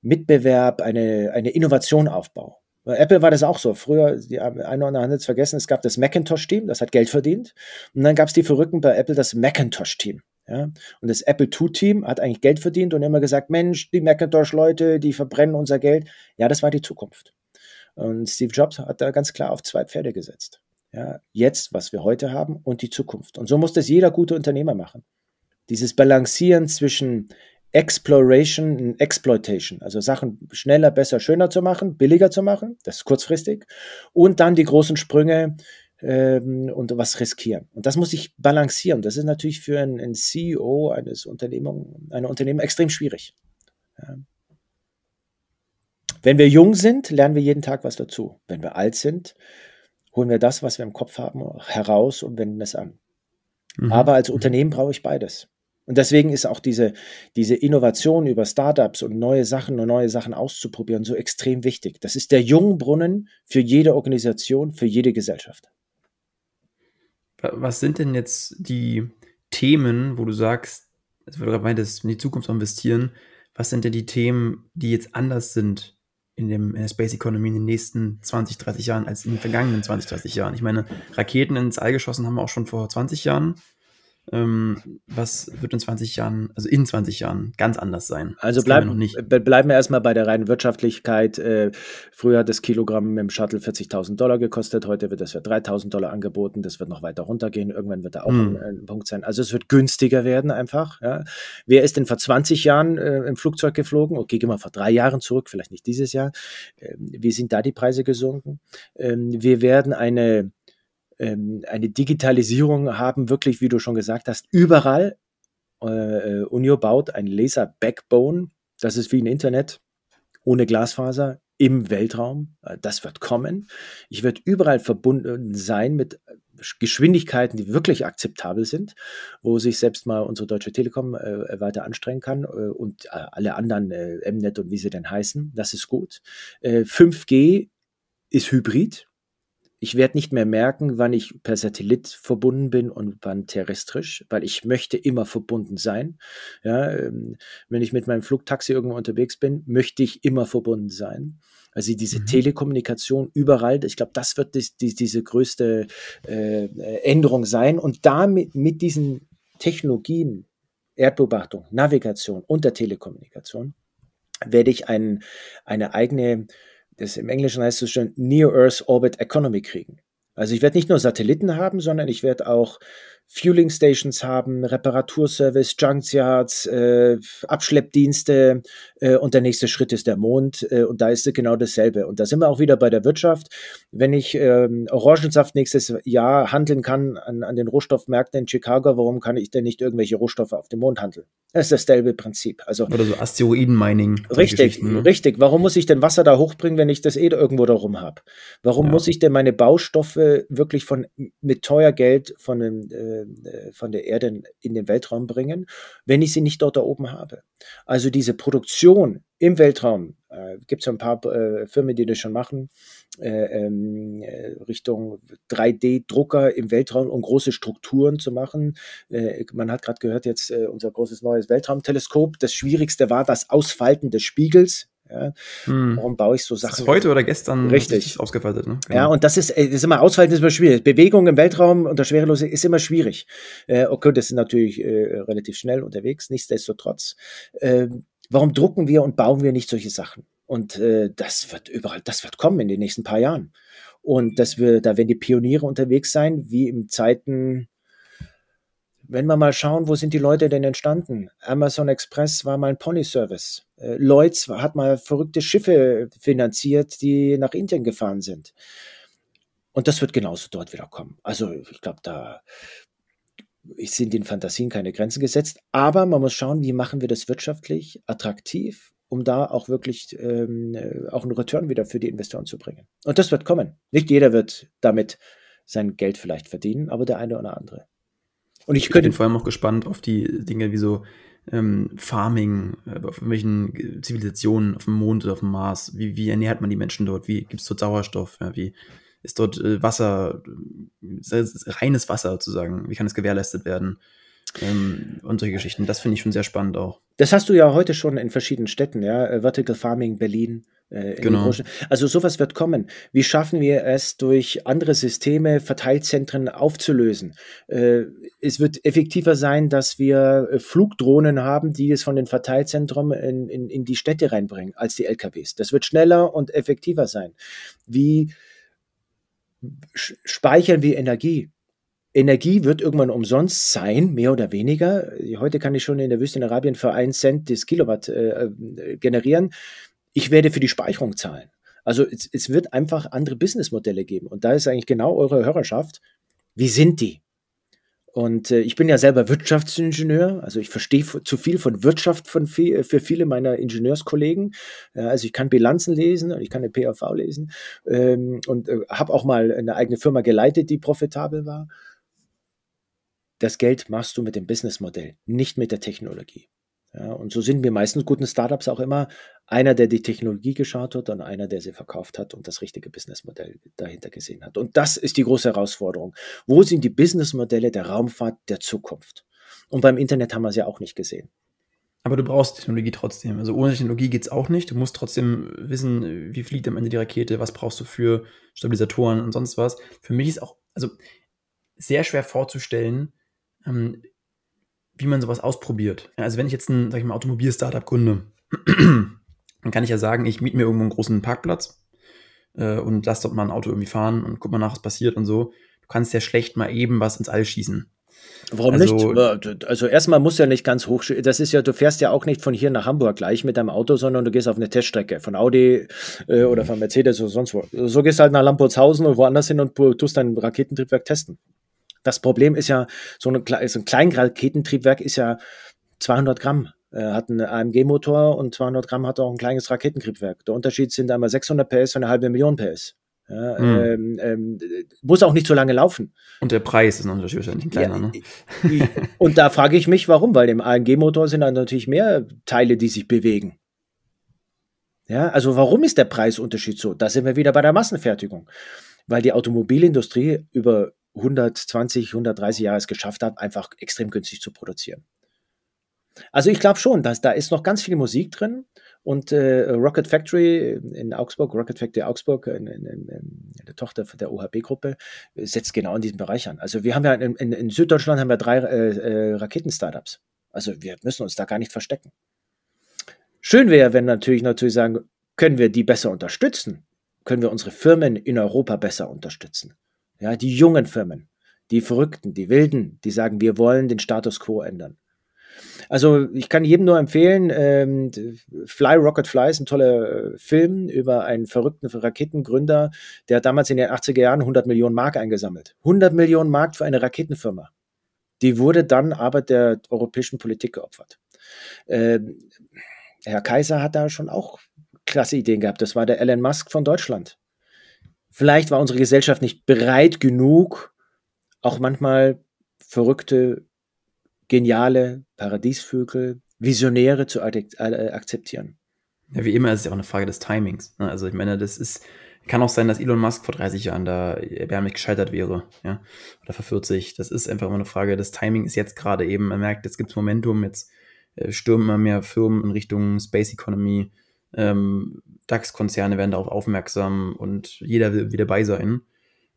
Mitbewerb, eine, eine Innovation aufbaue. Bei Apple war das auch so. Früher, die eine oder andere hat es vergessen, es gab das Macintosh-Team, das hat Geld verdient. Und dann gab es die Verrückten bei Apple, das Macintosh-Team. Ja? Und das Apple II-Team hat eigentlich Geld verdient und immer gesagt, Mensch, die Macintosh-Leute, die verbrennen unser Geld. Ja, das war die Zukunft. Und Steve Jobs hat da ganz klar auf zwei Pferde gesetzt. Ja, jetzt, was wir heute haben und die Zukunft. Und so muss das jeder gute Unternehmer machen. Dieses Balancieren zwischen Exploration und Exploitation, also Sachen schneller, besser, schöner zu machen, billiger zu machen, das ist kurzfristig, und dann die großen Sprünge ähm, und was riskieren. Und das muss ich balancieren. Das ist natürlich für einen, einen CEO eines Unternehmung, einer Unternehmen extrem schwierig. Ja. Wenn wir jung sind, lernen wir jeden Tag was dazu. Wenn wir alt sind, holen wir das, was wir im Kopf haben, heraus und wenden es an. Mhm. Aber als Unternehmen brauche ich beides. Und deswegen ist auch diese, diese Innovation über Startups und neue Sachen und neue Sachen auszuprobieren so extrem wichtig. Das ist der Jungbrunnen für jede Organisation, für jede Gesellschaft. Was sind denn jetzt die Themen, wo du sagst, also wo du gerade meintest, in die Zukunft investieren, was sind denn die Themen, die jetzt anders sind in, dem, in der Space Economy in den nächsten 20, 30 Jahren als in den vergangenen 20, 30 Jahren? Ich meine, Raketen ins All geschossen haben wir auch schon vor 20 Jahren. Ähm, was wird in 20 Jahren, also in 20 Jahren, ganz anders sein? Also bleib, wir bleiben wir erstmal bei der reinen Wirtschaftlichkeit. Äh, früher hat das Kilogramm dem Shuttle 40.000 Dollar gekostet, heute wird das für 3.000 Dollar angeboten. Das wird noch weiter runtergehen. Irgendwann wird da auch hm. ein, ein, Punkt sein. Also es wird günstiger werden einfach. Ja. Wer ist denn vor 20 Jahren äh, im Flugzeug geflogen? Okay, gehen wir vor drei Jahren zurück, vielleicht nicht dieses Jahr. Äh, wie sind da die Preise gesunken? Ähm, wir werden eine ähm, eine Digitalisierung haben, wirklich, wie du schon gesagt hast, überall. Äh, Unio baut ein Laser-Backbone, das ist wie ein Internet ohne Glasfaser im Weltraum. Äh, das wird kommen. Ich werde überall verbunden sein mit Geschwindigkeiten, die wirklich akzeptabel sind, wo sich selbst mal unsere Deutsche Telekom äh, weiter anstrengen kann äh, und äh, alle anderen äh, Mnet und wie sie denn heißen. Das ist gut. 5G ist hybrid. Ich werde nicht mehr merken, wann ich per Satellit verbunden bin und wann terrestrisch, weil ich möchte immer verbunden sein. Ja, ähm, wenn ich mit meinem Flugtaxi irgendwo unterwegs bin, möchte ich immer verbunden sein. Also diese mhm. Telekommunikation überall, ich glaube, das wird die, die, diese größte äh, Änderung sein. Und damit mit diesen Technologien, Erdbeobachtung, Navigation und der Telekommunikation, werde ich ein, eine eigene das im Englischen heißt es schon Near Earth Orbit Economy kriegen. Also ich werde nicht nur Satelliten haben, sondern ich werde auch Fueling Stations haben, Reparaturservice, Junkyards, äh, Abschleppdienste äh, und der nächste Schritt ist der Mond äh, und da ist es genau dasselbe. Und da sind wir auch wieder bei der Wirtschaft. Wenn ich ähm, Orangensaft nächstes Jahr handeln kann an, an den Rohstoffmärkten in Chicago, warum kann ich denn nicht irgendwelche Rohstoffe auf dem Mond handeln? Das ist dasselbe Prinzip. Also, Oder so Asteroiden-Mining. Richtig, ne? richtig. Warum muss ich denn Wasser da hochbringen, wenn ich das eh irgendwo da rum habe? Warum ja. muss ich denn meine Baustoffe wirklich von mit teuer Geld von dem äh, von der Erde in den Weltraum bringen, wenn ich sie nicht dort da oben habe. Also diese Produktion im Weltraum, äh, gibt es ein paar äh, Firmen, die das schon machen, äh, ähm, äh, Richtung 3D-Drucker im Weltraum, um große Strukturen zu machen. Man hat gerade gehört, jetzt unser großes neues Weltraumteleskop. Das Schwierigste war das Ausfalten des Spiegels Ja? Hm. Warum baue ich so Sachen? Ist heute oder gestern richtig ausgefaltet. Ne? Genau. Ja, und das ist, das ist immer Ausfalten ist immer schwierig. Bewegung im Weltraum unter Schwerelose ist immer schwierig. Äh, okay, das ist natürlich äh, relativ schnell unterwegs. Nichtsdestotrotz, äh, warum drucken wir und bauen wir nicht solche Sachen? Und äh, das wird überall, das wird kommen in den nächsten paar Jahren. Und dass wir, da werden die Pioniere unterwegs sein, wie im Zeiten wenn wir mal schauen, wo sind die Leute denn entstanden? Amazon Express war mal ein Pony-Service. Äh, Lloyds hat mal verrückte Schiffe finanziert, die nach Indien gefahren sind. Und das wird genauso dort wieder kommen. Also ich glaube, da sind den Fantasien keine Grenzen gesetzt. Aber man muss schauen, wie machen wir das wirtschaftlich attraktiv, um da auch wirklich ähm, äh, auch einen Return wieder für die Investoren zu bringen. Und das wird kommen. Nicht jeder wird damit sein Geld vielleicht verdienen, aber der eine oder andere. Und ich, ich bin vor allem auch gespannt auf die Dinge wie so ähm, Farming, äh, auf irgendwelchen Zivilisationen auf dem Mond oder auf dem Mars. Wie, wie ernährt man die Menschen dort? Wie gibt es dort Sauerstoff? Ja, wie ist dort äh, Wasser, äh, reines Wasser sozusagen? Wie kann es gewährleistet werden? Ähm, und solche Geschichten. Das finde ich schon sehr spannend auch. Das hast du ja heute schon in verschiedenen Städten, ja. Äh, Vertical Farming Berlin, äh, genau. Also sowas wird kommen. Wie schaffen wir es, durch andere Systeme Verteilzentren aufzulösen? Äh, es wird effektiver sein, dass wir äh, Flugdrohnen haben, die es von den Verteilzentren in, in, in die Städte reinbringen, als die LKWs. Das wird schneller und effektiver sein. Wie speichern wir Energie? Energie wird irgendwann umsonst sein, mehr oder weniger. Heute kann ich schon in der Wüste in Arabien für einen Cent das Kilowatt äh, generieren ich werde für die Speicherung zahlen. Also es, es wird einfach andere Businessmodelle geben. Und da ist eigentlich genau eure Hörerschaft. Wie sind die? Und äh, ich bin ja selber Wirtschaftsingenieur, also ich verstehe zu viel von Wirtschaft von viel, für viele meiner Ingenieurskollegen. Ja, also ich kann Bilanzen lesen und ich kann eine PAV lesen ähm, und äh, habe auch mal eine eigene Firma geleitet, die profitabel war. Das Geld machst du mit dem Businessmodell, nicht mit der Technologie. Ja, und so sind wir meistens guten Startups auch immer einer, der die Technologie geschaut hat und einer, der sie verkauft hat und das richtige Businessmodell dahinter gesehen hat. Und das ist die große Herausforderung. Wo sind die Businessmodelle der Raumfahrt der Zukunft? Und beim Internet haben wir es ja auch nicht gesehen. Aber du brauchst Technologie trotzdem. Also ohne Technologie geht es auch nicht. Du musst trotzdem wissen, wie fliegt am Ende die Rakete, was brauchst du für Stabilisatoren und sonst was. Für mich ist auch also sehr schwer vorzustellen, ähm, wie man sowas ausprobiert. Also wenn ich jetzt ein, sag ich mal, Automobil-Startup gründe, dann kann ich ja sagen, ich miete mir irgendwo einen großen Parkplatz äh, und lass dort mal ein Auto irgendwie fahren und guck mal nach, was passiert und so. Du kannst ja schlecht mal eben was ins All schießen. Warum also, nicht? Also erstmal muss ja nicht ganz hoch. Das ist ja, du fährst ja auch nicht von hier nach Hamburg gleich mit deinem Auto, sondern du gehst auf eine Teststrecke von Audi äh, oder von Mercedes oder sonst wo. So gehst halt nach Lampertshausen oder woanders hin und tust dein Raketentriebwerk testen. Das Problem ist ja, so, eine, so ein Kleinraketentriebwerk ist ja 200 Gramm. Er hat einen AMG-Motor und 200 Gramm hat auch ein kleines Raketentriebwerk. Der Unterschied sind einmal 600 PS und eine halbe Million PS. Ja, mhm. ähm, ähm, muss auch nicht so lange laufen. Und der Preis ist natürlich wahrscheinlich ein kleiner. Ja, ne? und da frage ich mich, warum? Weil im AMG-Motor sind dann natürlich mehr Teile, die sich bewegen. Ja, also warum ist der Preisunterschied so? Da sind wir wieder bei der Massenfertigung. Weil die Automobilindustrie über 120, 130 Jahre es geschafft hat, einfach extrem günstig zu produzieren. Also ich glaube schon, dass da ist noch ganz viel Musik drin und äh, Rocket Factory in Augsburg, Rocket Factory Augsburg, in, in, in, eine Tochter der OHB-Gruppe, setzt genau in diesem Bereich an. Also wir haben ja in, in Süddeutschland haben wir drei äh, äh, Raketen-Startups. Also wir müssen uns da gar nicht verstecken. Schön wäre, wenn natürlich natürlich sagen, können wir die besser unterstützen? Können wir unsere Firmen in Europa besser unterstützen? Ja, die jungen Firmen, die Verrückten, die Wilden, die sagen, wir wollen den Status quo ändern. Also ich kann jedem nur empfehlen, ähm, Fly Rocket Fly ist ein toller äh, Film über einen verrückten Raketengründer, der hat damals in den 80er Jahren 100 Millionen Mark eingesammelt. 100 Millionen Mark für eine Raketenfirma. Die wurde dann aber der europäischen Politik geopfert. Ähm, Herr Kaiser hat da schon auch klasse Ideen gehabt. Das war der Elon Musk von Deutschland. Vielleicht war unsere Gesellschaft nicht bereit genug, auch manchmal verrückte, geniale Paradiesvögel, Visionäre zu akzeptieren. Ja, wie immer ist es ja auch eine Frage des Timings. Ne? Also ich meine, das ist, kann auch sein, dass Elon Musk vor 30 Jahren da erbärmlich gescheitert wäre, ja, oder vor 40. Das ist einfach immer eine Frage des Timings. Ist jetzt gerade eben, man merkt, jetzt gibt es Momentum, jetzt äh, stürmen immer mehr Firmen in Richtung Space Economy. Ähm, DAX-Konzerne werden darauf aufmerksam und jeder will wieder dabei sein.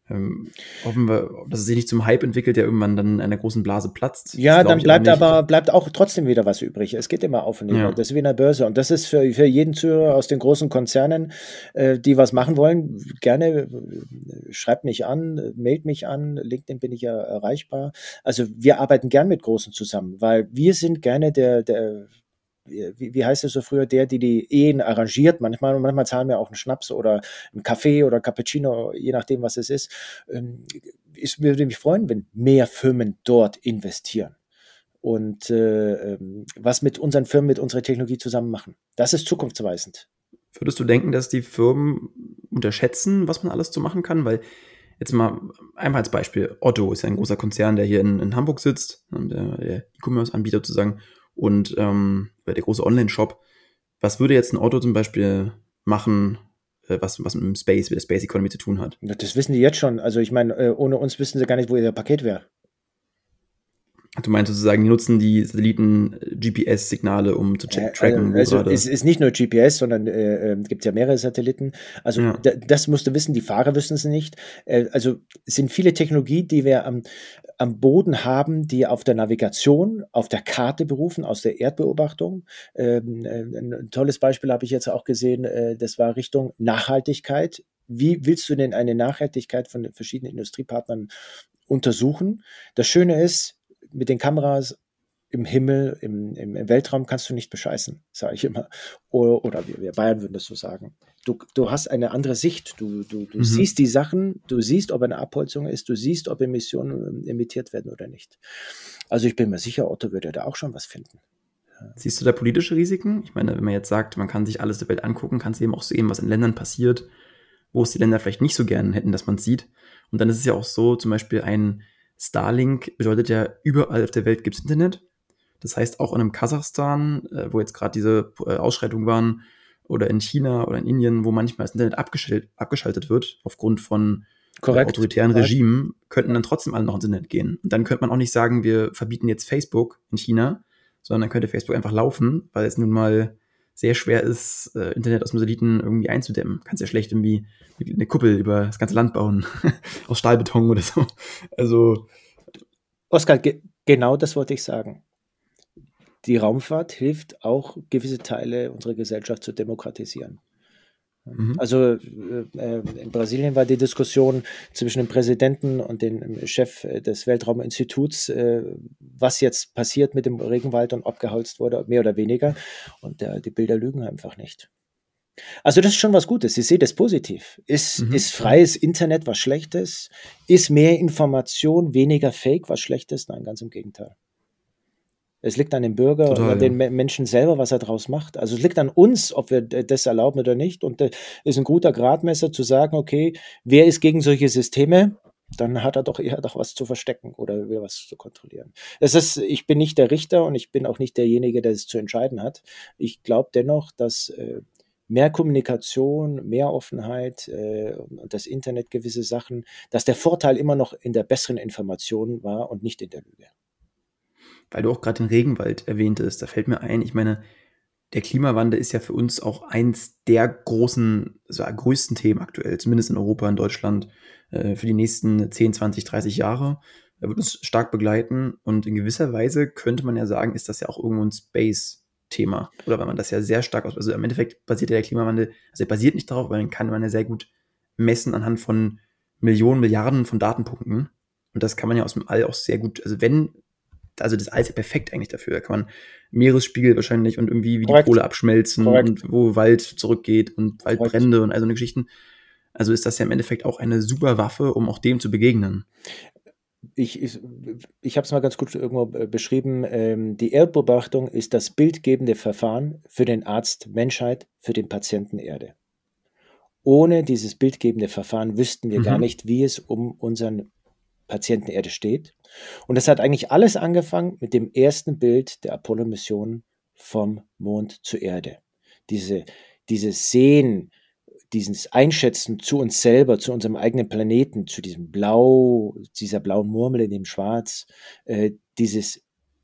Ähm, hoffen wir, dass es sich nicht zum Hype entwickelt, der irgendwann dann in einer großen Blase platzt. Ja, dann bleibt aber bleibt auch trotzdem wieder was übrig. Es geht immer auf und. Ja. Das ist wie in der Börse. Und das ist für, für jeden Zuhörer aus den großen Konzernen, äh, die was machen wollen, gerne äh, schreibt mich an, mailt mich an. LinkedIn bin ich ja erreichbar. Also wir arbeiten gern mit Großen zusammen, weil wir sind gerne der, der wie, wie heißt es so früher, der, die die Ehen arrangiert. Manchmal, manchmal zahlen wir auch einen Schnaps oder einen Kaffee oder Cappuccino, je nachdem, was es ist. Ähm, ich würde mich freuen, wenn mehr Firmen dort investieren und äh, ähm, was mit unseren Firmen, mit unserer Technologie zusammen machen. Das ist zukunftsweisend. Würdest du denken, dass die Firmen unterschätzen, was man alles zu machen kann? Weil jetzt mal einmal als Beispiel, Otto ist ja ein großer Konzern, der hier in, in Hamburg sitzt, der, der E-Commerce-Anbieter sozusagen und ähm, der große Online-Shop. Was würde jetzt ein Auto zum Beispiel machen, äh, was, was mit dem Space, mit der Space Economy zu tun hat? Das wissen die jetzt schon. Also ich meine, äh, ohne uns wissen sie gar nicht, wo ihr Paket wäre. Du meinst sozusagen, die nutzen die Satelliten-GPS-Signale, äh, um zu äh, tracken, also, also es ist nicht nur GPS, sondern äh, äh gibt ja mehrere Satelliten. Also ja. das musst du wissen, die Fahrer wissen es nicht. Äh, also es sind viele Technologien, die wir am, am Boden haben, die auf der Navigation, auf der Karte berufen, aus der Erdbeobachtung. Ähm, äh, ein tolles Beispiel habe ich jetzt auch gesehen, äh, das war Richtung Nachhaltigkeit. Wie willst du denn eine Nachhaltigkeit von den verschiedenen Industriepartnern untersuchen? Das Schöne ist, mit den Kameras im Himmel, im, im, Weltraum kannst du nicht bescheißen, sage ich immer. Oder, oder wir, wir, Bayern würden das so sagen. Du, du hast eine andere Sicht. Du, du, du mhm. siehst die Sachen, du siehst, ob eine Abholzung ist, du siehst, ob Emissionen ähm, emittiert werden oder nicht. Also ich bin mir sicher, Otto würde da auch schon was finden. Siehst du da politische Risiken? Ich meine, wenn man jetzt sagt, man kann sich alles der Welt angucken, kannst du eben auch sehen, was in Ländern passiert, wo es die Länder vielleicht nicht so gern hätten, dass man es sieht. Und dann ist es ja auch so, zum Beispiel ein Starlink bedeutet ja, überall auf der Welt gibt es Internet. Das heißt, auch in einem Kasachstan, äh, wo jetzt gerade diese äh, Ausschreitungen waren, oder in China oder in Indien, wo manchmal das Internet abgeschaltet, abgeschaltet wird, aufgrund von äh, autoritären Regimen, könnten dann trotzdem alle noch ins Internet gehen. Und dann könnte man auch nicht sagen, wir verbieten jetzt Facebook in China, sondern dann könnte Facebook einfach laufen, weil es nun mal sehr schwer ist, äh, Internet aus dem Satelliten irgendwie einzudämmen. Kannst ja schlecht irgendwie eine Kuppel über das ganze Land bauen, aus Stahlbeton oder so. Also. Oskar, ge genau das wollte ich sagen die Raumfahrt hilft auch, gewisse Teile unserer Gesellschaft zu demokratisieren. Mhm. Also äh, äh, in Brasilien war die Diskussion zwischen dem Präsidenten und dem Chef des Weltrauminstituts, äh, was jetzt passiert mit dem Regenwald und abgeholzt wurde, mehr oder weniger. Und äh, die Bilder lügen einfach nicht. Also das ist schon was Gutes. Ich sehe das positiv. Ist, mhm. ist freies Internet was Schlechtes? Ist mehr Information weniger Fake was Schlechtes? Nein, ganz im Gegenteil. Es liegt an dem Bürger Total, oder den Menschen selber, was er daraus macht. Also es liegt an uns, ob wir das erlauben oder nicht. Und das ist ein guter Gradmesser zu sagen, okay, wer ist gegen solche Systeme? Dann hat er doch eher doch was zu verstecken oder will was zu kontrollieren. Es ist, ich bin nicht der Richter und ich bin auch nicht derjenige, der es zu entscheiden hat. Ich glaube dennoch, dass äh, mehr Kommunikation, mehr Offenheit äh, und das Internet gewisse Sachen, dass der Vorteil immer noch in der besseren Information war und nicht in der Lüge weil du auch gerade den Regenwald erwähntest, da fällt mir ein, ich meine, der Klimawandel ist ja für uns auch eins der großen, also größten Themen aktuell, zumindest in Europa, in Deutschland, äh, für die nächsten 10, 20, 30 Jahre. Er wird uns stark begleiten und in gewisser Weise könnte man ja sagen, ist das ja auch irgendwo ein Space-Thema. Oder weil man das ja sehr stark aus, also im Endeffekt basiert ja der Klimawandel, also er basiert nicht darauf, weil den kann man ja sehr gut messen anhand von Millionen, Milliarden von Datenpunkten. Und das kann man ja aus dem All auch sehr gut, also wenn also das alles perfekt eigentlich dafür. Da kann man Meeresspiegel wahrscheinlich und irgendwie wie Korrekt. die Kohle abschmelzen Korrekt. und wo Wald zurückgeht und Waldbrände Korrekt. und all so eine Geschichten. Also ist das ja im Endeffekt auch eine super Waffe, um auch dem zu begegnen. Ich, ich, ich habe es mal ganz gut irgendwo beschrieben. Ähm, die Erdbeobachtung ist das bildgebende Verfahren für den Arzt Menschheit, für den Patienten Erde. Ohne dieses bildgebende Verfahren wüssten wir mhm. gar nicht, wie es um unseren Patienten Erde steht. Und das hat eigentlich alles angefangen mit dem ersten Bild der Apollo-Mission vom Mond zur Erde. Diese, dieses Sehen, dieses Einschätzen zu uns selber, zu unserem eigenen Planeten, zu diesem Blau, dieser blauen Murmel in dem Schwarz, äh, dieses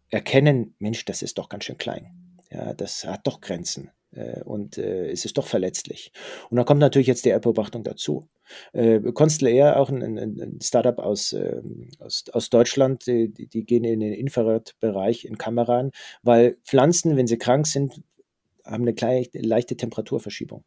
Erkennen, Mensch, das ist doch ganz schön klein. Ja, das hat doch Grenzen. Äh, und äh, es ist doch verletzlich. Und dann kommt natürlich jetzt die Erdbeobachtung dazu. Äh, Constellair, auch ein, ein, ein Startup aus, äh, aus, aus Deutschland, die, die gehen in den Infrarotbereich in Kameran, weil Pflanzen, wenn sie krank sind, haben eine kleine, leichte Temperaturverschiebung.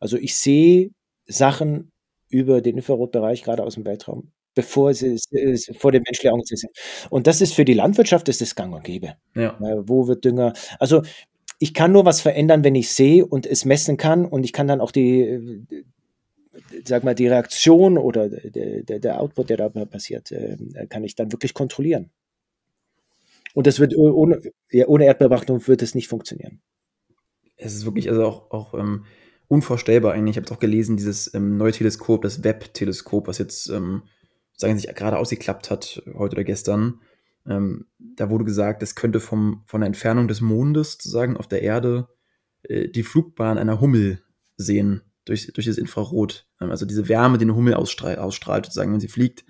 Also ich sehe Sachen über den Infrarotbereich, gerade aus dem Weltraum, bevor sie, sie vor dem menschlichen Augen sind. Und das ist für die Landwirtschaft ist das gang und gäbe. Ja. Äh, wo wird Dünger? Also ich kann nur was verändern, wenn ich sehe und es messen kann und ich kann dann auch die, sag mal, die Reaktion oder der, der, Output, der da passiert, äh, kann ich dann wirklich kontrollieren. Und das wird ohne, ja, ohne Erdbeobachtung wird es nicht funktionieren. Es ist wirklich also auch, auch ähm, unvorstellbar eigentlich. Ich habe es auch gelesen, dieses ähm, neue Teleskop, das Webb-Teleskop, was jetzt ähm, sagen sich gerade ausgeklappt hat heute oder gestern. Ähm, da wurde gesagt, es könnte vom, von der Entfernung des Mondes sozusagen auf der Erde äh, die Flugbahn einer Hummel sehen durch, durch das Infrarot. Ähm, also diese Wärme, die eine Hummel ausstrahlt, ausstrahlt, sozusagen, wenn sie fliegt,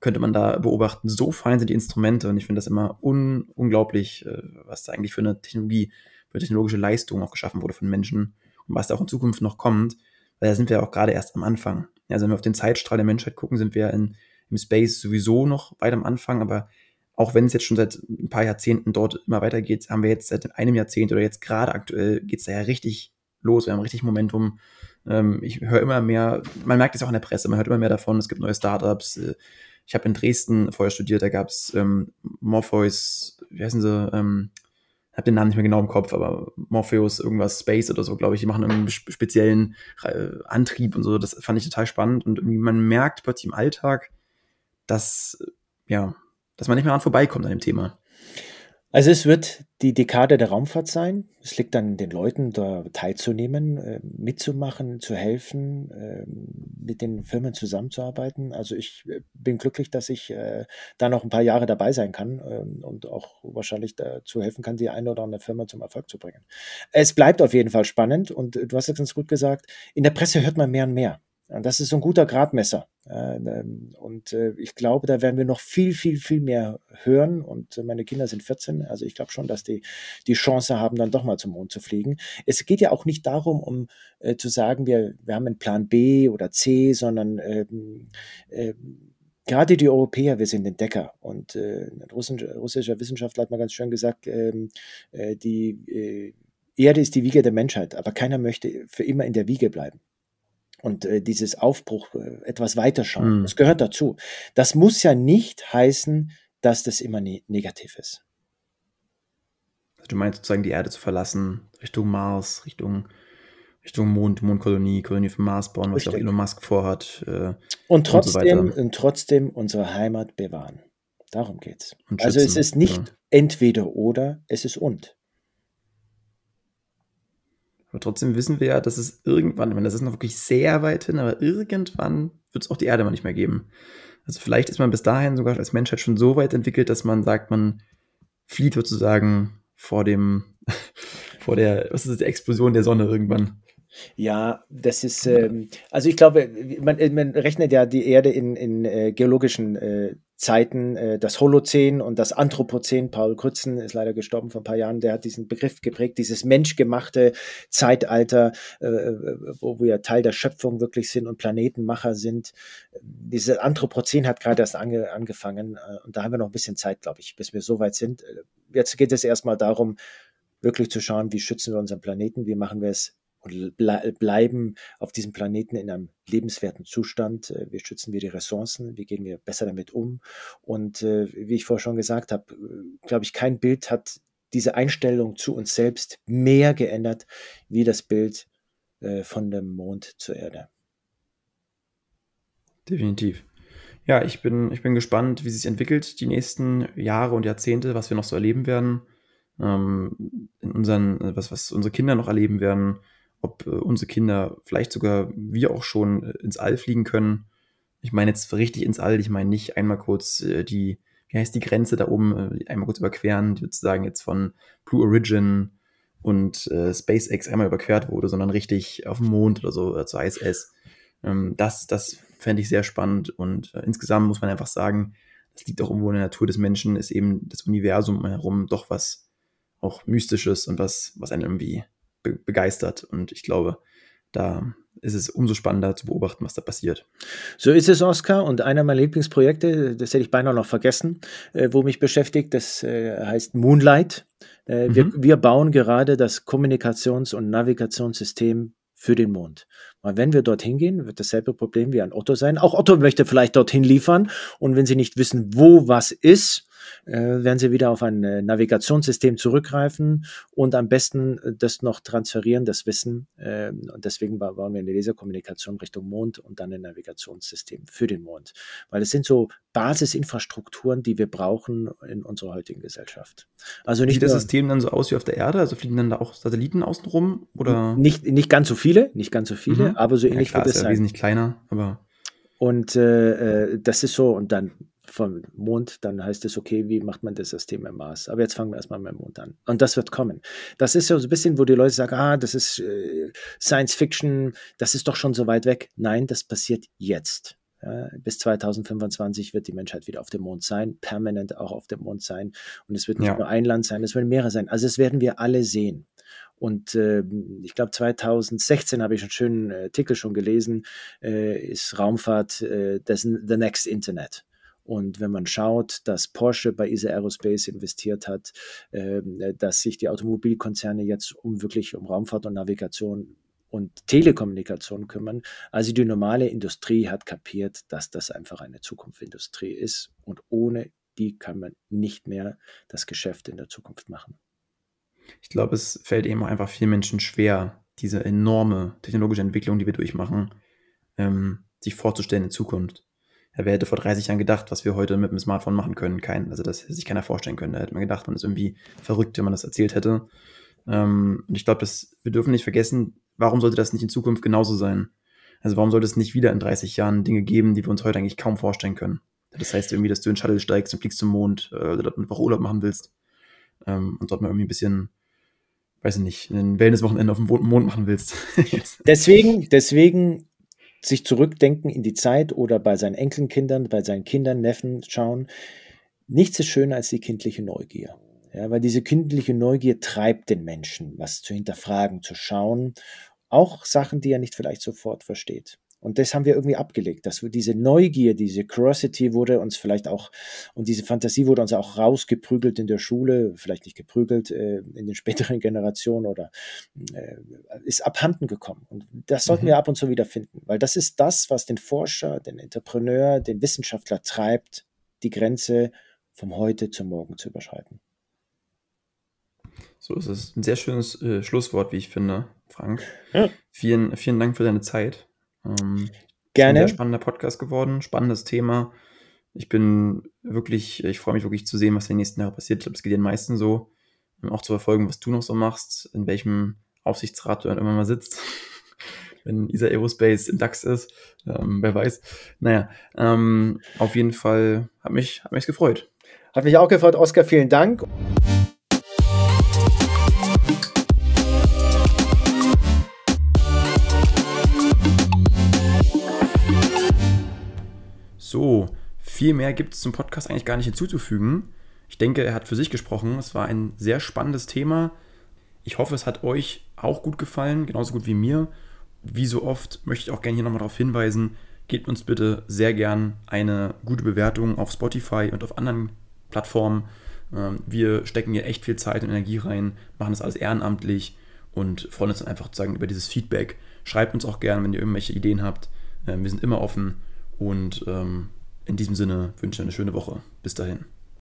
könnte man da beobachten. So fein sind die Instrumente und ich finde das immer un unglaublich, äh, was da eigentlich für eine Technologie, für eine technologische Leistung auch geschaffen wurde von Menschen und was da auch in Zukunft noch kommt, weil da sind wir auch gerade erst am Anfang. Also wenn wir auf den Zeitstrahl der Menschheit gucken, sind wir in, im Space sowieso noch weit am Anfang, aber auch wenn es jetzt schon seit ein paar Jahrzehnten dort immer weitergeht, haben wir jetzt seit einem Jahrzehnt oder jetzt gerade aktuell geht es da ja richtig los, wir haben richtig Momentum. Ähm, ich höre immer mehr, man merkt es auch in der Presse, man hört immer mehr davon, es gibt neue Startups. Äh, ich habe in Dresden vorher studiert, da gab es ähm, Morpheus, wie heißen sie, ähm, habe den Namen nicht mehr genau im Kopf, aber Morpheus, irgendwas Space oder so, glaube ich, die machen einen speziellen äh, Antrieb und so, das fand ich total spannend. Und irgendwie man merkt plötzlich im Alltag, dass, ja, dass man nicht mehr an vorbeikommt an dem Thema. Also es wird die Dekade der Raumfahrt sein. Es liegt an den Leuten, da teilzunehmen, äh, mitzumachen, zu helfen, äh, mit den Firmen zusammenzuarbeiten. Also ich äh, bin glücklich, dass ich äh, da noch ein paar Jahre dabei sein kann ähm, und auch wahrscheinlich dazu helfen kann, die eine oder andere Firma zum Erfolg zu bringen. Es bleibt auf jeden Fall spannend und du hast es ganz gut gesagt, in der Presse hört man mehr und mehr. Das ist so ein guter Gradmesser. Ähm, und äh, ich glaube, da werden wir noch viel, viel, viel mehr hören. Und meine Kinder sind 14, also ich glaube schon, dass die die Chance haben, dann doch mal zum Mond zu fliegen. Es geht ja auch nicht darum, um äh, zu sagen, wir, wir haben einen Plan B oder C, sondern ähm, äh, gerade die Europäer, wir sind Entdecker. Und äh, ein russischer Wissenschaftler hat mal ganz schön gesagt, ähm, äh, die äh, Erde ist die Wiege der Menschheit, aber keiner möchte für immer in der Wiege bleiben und äh, dieses Aufbruch, äh, etwas weiterschauen, mhm. das gehört dazu. Das muss ja nicht heißen, dass das immer ne negativ ist. Du meinst sozusagen die Erde zu verlassen, Richtung Mars, Richtung, Richtung Mond, Mondkolonie, Kolonie für Mars bauen, was auch Elon Musk vorhat. Äh, und, trotzdem, und, so und trotzdem unsere Heimat bewahren. Darum geht's. Also es ist nicht ja. entweder oder, es ist und. Aber trotzdem wissen wir ja, dass es irgendwann, ich meine, das ist noch wirklich sehr weit hin, aber irgendwann wird es auch die Erde mal nicht mehr geben. Also vielleicht ist man bis dahin sogar als Menschheit schon so weit entwickelt, dass man sagt, man flieht sozusagen vor dem, vor der, was ist das, der Explosion der Sonne irgendwann. Ja, das ist, ähm, also ich glaube, man, man rechnet ja die Erde in, in äh, geologischen äh, Zeiten, äh, das Holozän und das Anthropozän. Paul Krützen ist leider gestorben vor ein paar Jahren, der hat diesen Begriff geprägt, dieses menschgemachte Zeitalter, äh, wo wir Teil der Schöpfung wirklich sind und Planetenmacher sind. Dieses Anthropozän hat gerade erst ange, angefangen äh, und da haben wir noch ein bisschen Zeit, glaube ich, bis wir so weit sind. Jetzt geht es erstmal darum, wirklich zu schauen, wie schützen wir unseren Planeten, wie machen wir es und ble bleiben auf diesem Planeten in einem lebenswerten Zustand. Äh, wie schützen wir die Ressourcen? Wie gehen wir besser damit um? Und äh, wie ich vorher schon gesagt habe, äh, glaube ich, kein Bild hat diese Einstellung zu uns selbst mehr geändert wie das Bild äh, von dem Mond zur Erde. Definitiv. Ja, ich bin, ich bin gespannt, wie sich entwickelt die nächsten Jahre und Jahrzehnte, was wir noch so erleben werden, ähm, in unseren, was, was unsere Kinder noch erleben werden, ob äh, unsere Kinder vielleicht sogar wir auch schon äh, ins All fliegen können. Ich meine jetzt richtig ins All, ich meine nicht einmal kurz äh, die, wie heißt die Grenze da oben, äh, einmal kurz überqueren, sozusagen jetzt von Blue Origin und äh, SpaceX einmal überquert wurde, sondern richtig auf dem Mond oder so, zur ISS. Ähm, das das fände ich sehr spannend und insgesamt muss man einfach sagen, das liegt auch irgendwo in der Natur des Menschen, ist eben das Universum herum doch was auch Mystisches und was, was einen irgendwie be begeistert. Und ich glaube, da ist es umso spannender zu beobachten, was da passiert. So ist es, Oskar. Und einer meiner Lieblingsprojekte, das hätte ich beinahe noch vergessen, äh, wo mich beschäftigt, das äh, heißt Moonlight. Äh, mhm. wir, wir bauen gerade das Kommunikations- und Navigationssystem für den Mond. Weil wenn wir dorthin gehen, wird dasselbe Problem wie ein Otto sein. Auch Otto möchte vielleicht dorthin liefern. Und wenn sie nicht wissen, wo was ist, äh, werden Sie wieder auf ein äh, Navigationssystem zurückgreifen und am besten äh, das noch transferieren, das Wissen. Ähm, und deswegen bauen wir eine Laserkommunikation Richtung Mond und dann ein Navigationssystem für den Mond. Weil es sind so Basisinfrastrukturen, die wir brauchen in unserer heutigen Gesellschaft. Also nicht Sieht das System dann so aus wie auf der Erde? Also fliegen dann da auch Satelliten außenrum? Oder? Nicht, nicht ganz so viele, nicht ganz so viele, mhm. aber so ähnlich ja, klar, wird es ist ja sein. wesentlich kleiner, aber. Und äh, das ist so, und dann vom Mond, dann heißt es, okay, wie macht man das System im Mars? Aber jetzt fangen wir erstmal mit dem Mond an. Und das wird kommen. Das ist so ein bisschen, wo die Leute sagen, ah, das ist äh, Science Fiction, das ist doch schon so weit weg. Nein, das passiert jetzt. Ja, bis 2025 wird die Menschheit wieder auf dem Mond sein, permanent auch auf dem Mond sein. Und es wird nicht ja. nur ein Land sein, es werden mehrere sein. Also es werden wir alle sehen. Und äh, ich glaube, 2016 habe ich einen schönen Artikel schon gelesen, äh, ist Raumfahrt äh, das The Next Internet. Und wenn man schaut, dass Porsche bei ESA Aerospace investiert hat, äh, dass sich die Automobilkonzerne jetzt um wirklich um Raumfahrt und Navigation und Telekommunikation kümmern. Also die normale Industrie hat kapiert, dass das einfach eine Zukunftsindustrie ist und ohne die kann man nicht mehr das Geschäft in der Zukunft machen. Ich glaube, es fällt eben einfach vielen Menschen schwer, diese enorme technologische Entwicklung, die wir durchmachen, ähm, sich vorzustellen in Zukunft. Wer hätte vor 30 Jahren gedacht, was wir heute mit dem Smartphone machen können? Kein, also das hätte sich keiner vorstellen können. Da hätte man gedacht, man ist irgendwie verrückt, wenn man das erzählt hätte. Ähm, und ich glaube, wir dürfen nicht vergessen, warum sollte das nicht in Zukunft genauso sein? Also warum sollte es nicht wieder in 30 Jahren Dinge geben, die wir uns heute eigentlich kaum vorstellen können? Das heißt irgendwie, dass du in Shuttle steigst und fliegst zum Mond äh, oder dort einfach Urlaub machen willst ähm, und dort mal irgendwie ein bisschen, weiß ich nicht, ein Wellnesswochenende auf dem Mond machen willst. deswegen, deswegen sich zurückdenken in die Zeit oder bei seinen Enkelkindern, bei seinen Kindern, Neffen schauen. Nichts ist schöner als die kindliche Neugier. Ja, weil diese kindliche Neugier treibt den Menschen, was zu hinterfragen, zu schauen. Auch Sachen, die er nicht vielleicht sofort versteht. Und das haben wir irgendwie abgelegt, dass wir diese Neugier, diese Curiosity wurde uns vielleicht auch, und diese Fantasie wurde uns auch rausgeprügelt in der Schule, vielleicht nicht geprügelt äh, in den späteren Generationen oder äh, ist abhanden gekommen. Und das sollten mhm. wir ab und zu wieder finden, weil das ist das, was den Forscher, den Entrepreneur, den Wissenschaftler treibt, die Grenze vom Heute zum Morgen zu überschreiten. So ist es. Ein sehr schönes äh, Schlusswort, wie ich finde, Frank. Ja. Vielen, vielen Dank für deine Zeit. Ähm, Gerne. Ein sehr spannender Podcast geworden, spannendes Thema. Ich bin wirklich, ich freue mich wirklich zu sehen, was in den nächsten Jahren passiert. Ich glaube, es geht den meisten so. Ähm, auch zu verfolgen, was du noch so machst, in welchem Aufsichtsrat du dann immer mal sitzt. Wenn ESA Aerospace im DAX ist, ähm, wer weiß. Naja, ähm, auf jeden Fall hat mich, hat mich gefreut. Hat mich auch gefreut, Oskar, vielen Dank. So, viel mehr gibt es zum Podcast eigentlich gar nicht hinzuzufügen. Ich denke, er hat für sich gesprochen. Es war ein sehr spannendes Thema. Ich hoffe, es hat euch auch gut gefallen, genauso gut wie mir. Wie so oft möchte ich auch gerne hier nochmal darauf hinweisen, gebt uns bitte sehr gern eine gute Bewertung auf Spotify und auf anderen Plattformen. Ähm, wir stecken hier echt viel Zeit und Energie rein, machen das alles ehrenamtlich und freuen uns dann einfach sozusagen über dieses Feedback. Schreibt uns auch gerne, wenn ihr irgendwelche Ideen habt. Ähm, wir sind immer offen und ähm, in diesem Sinne wünsche ich eine schöne Woche. Bis dahin.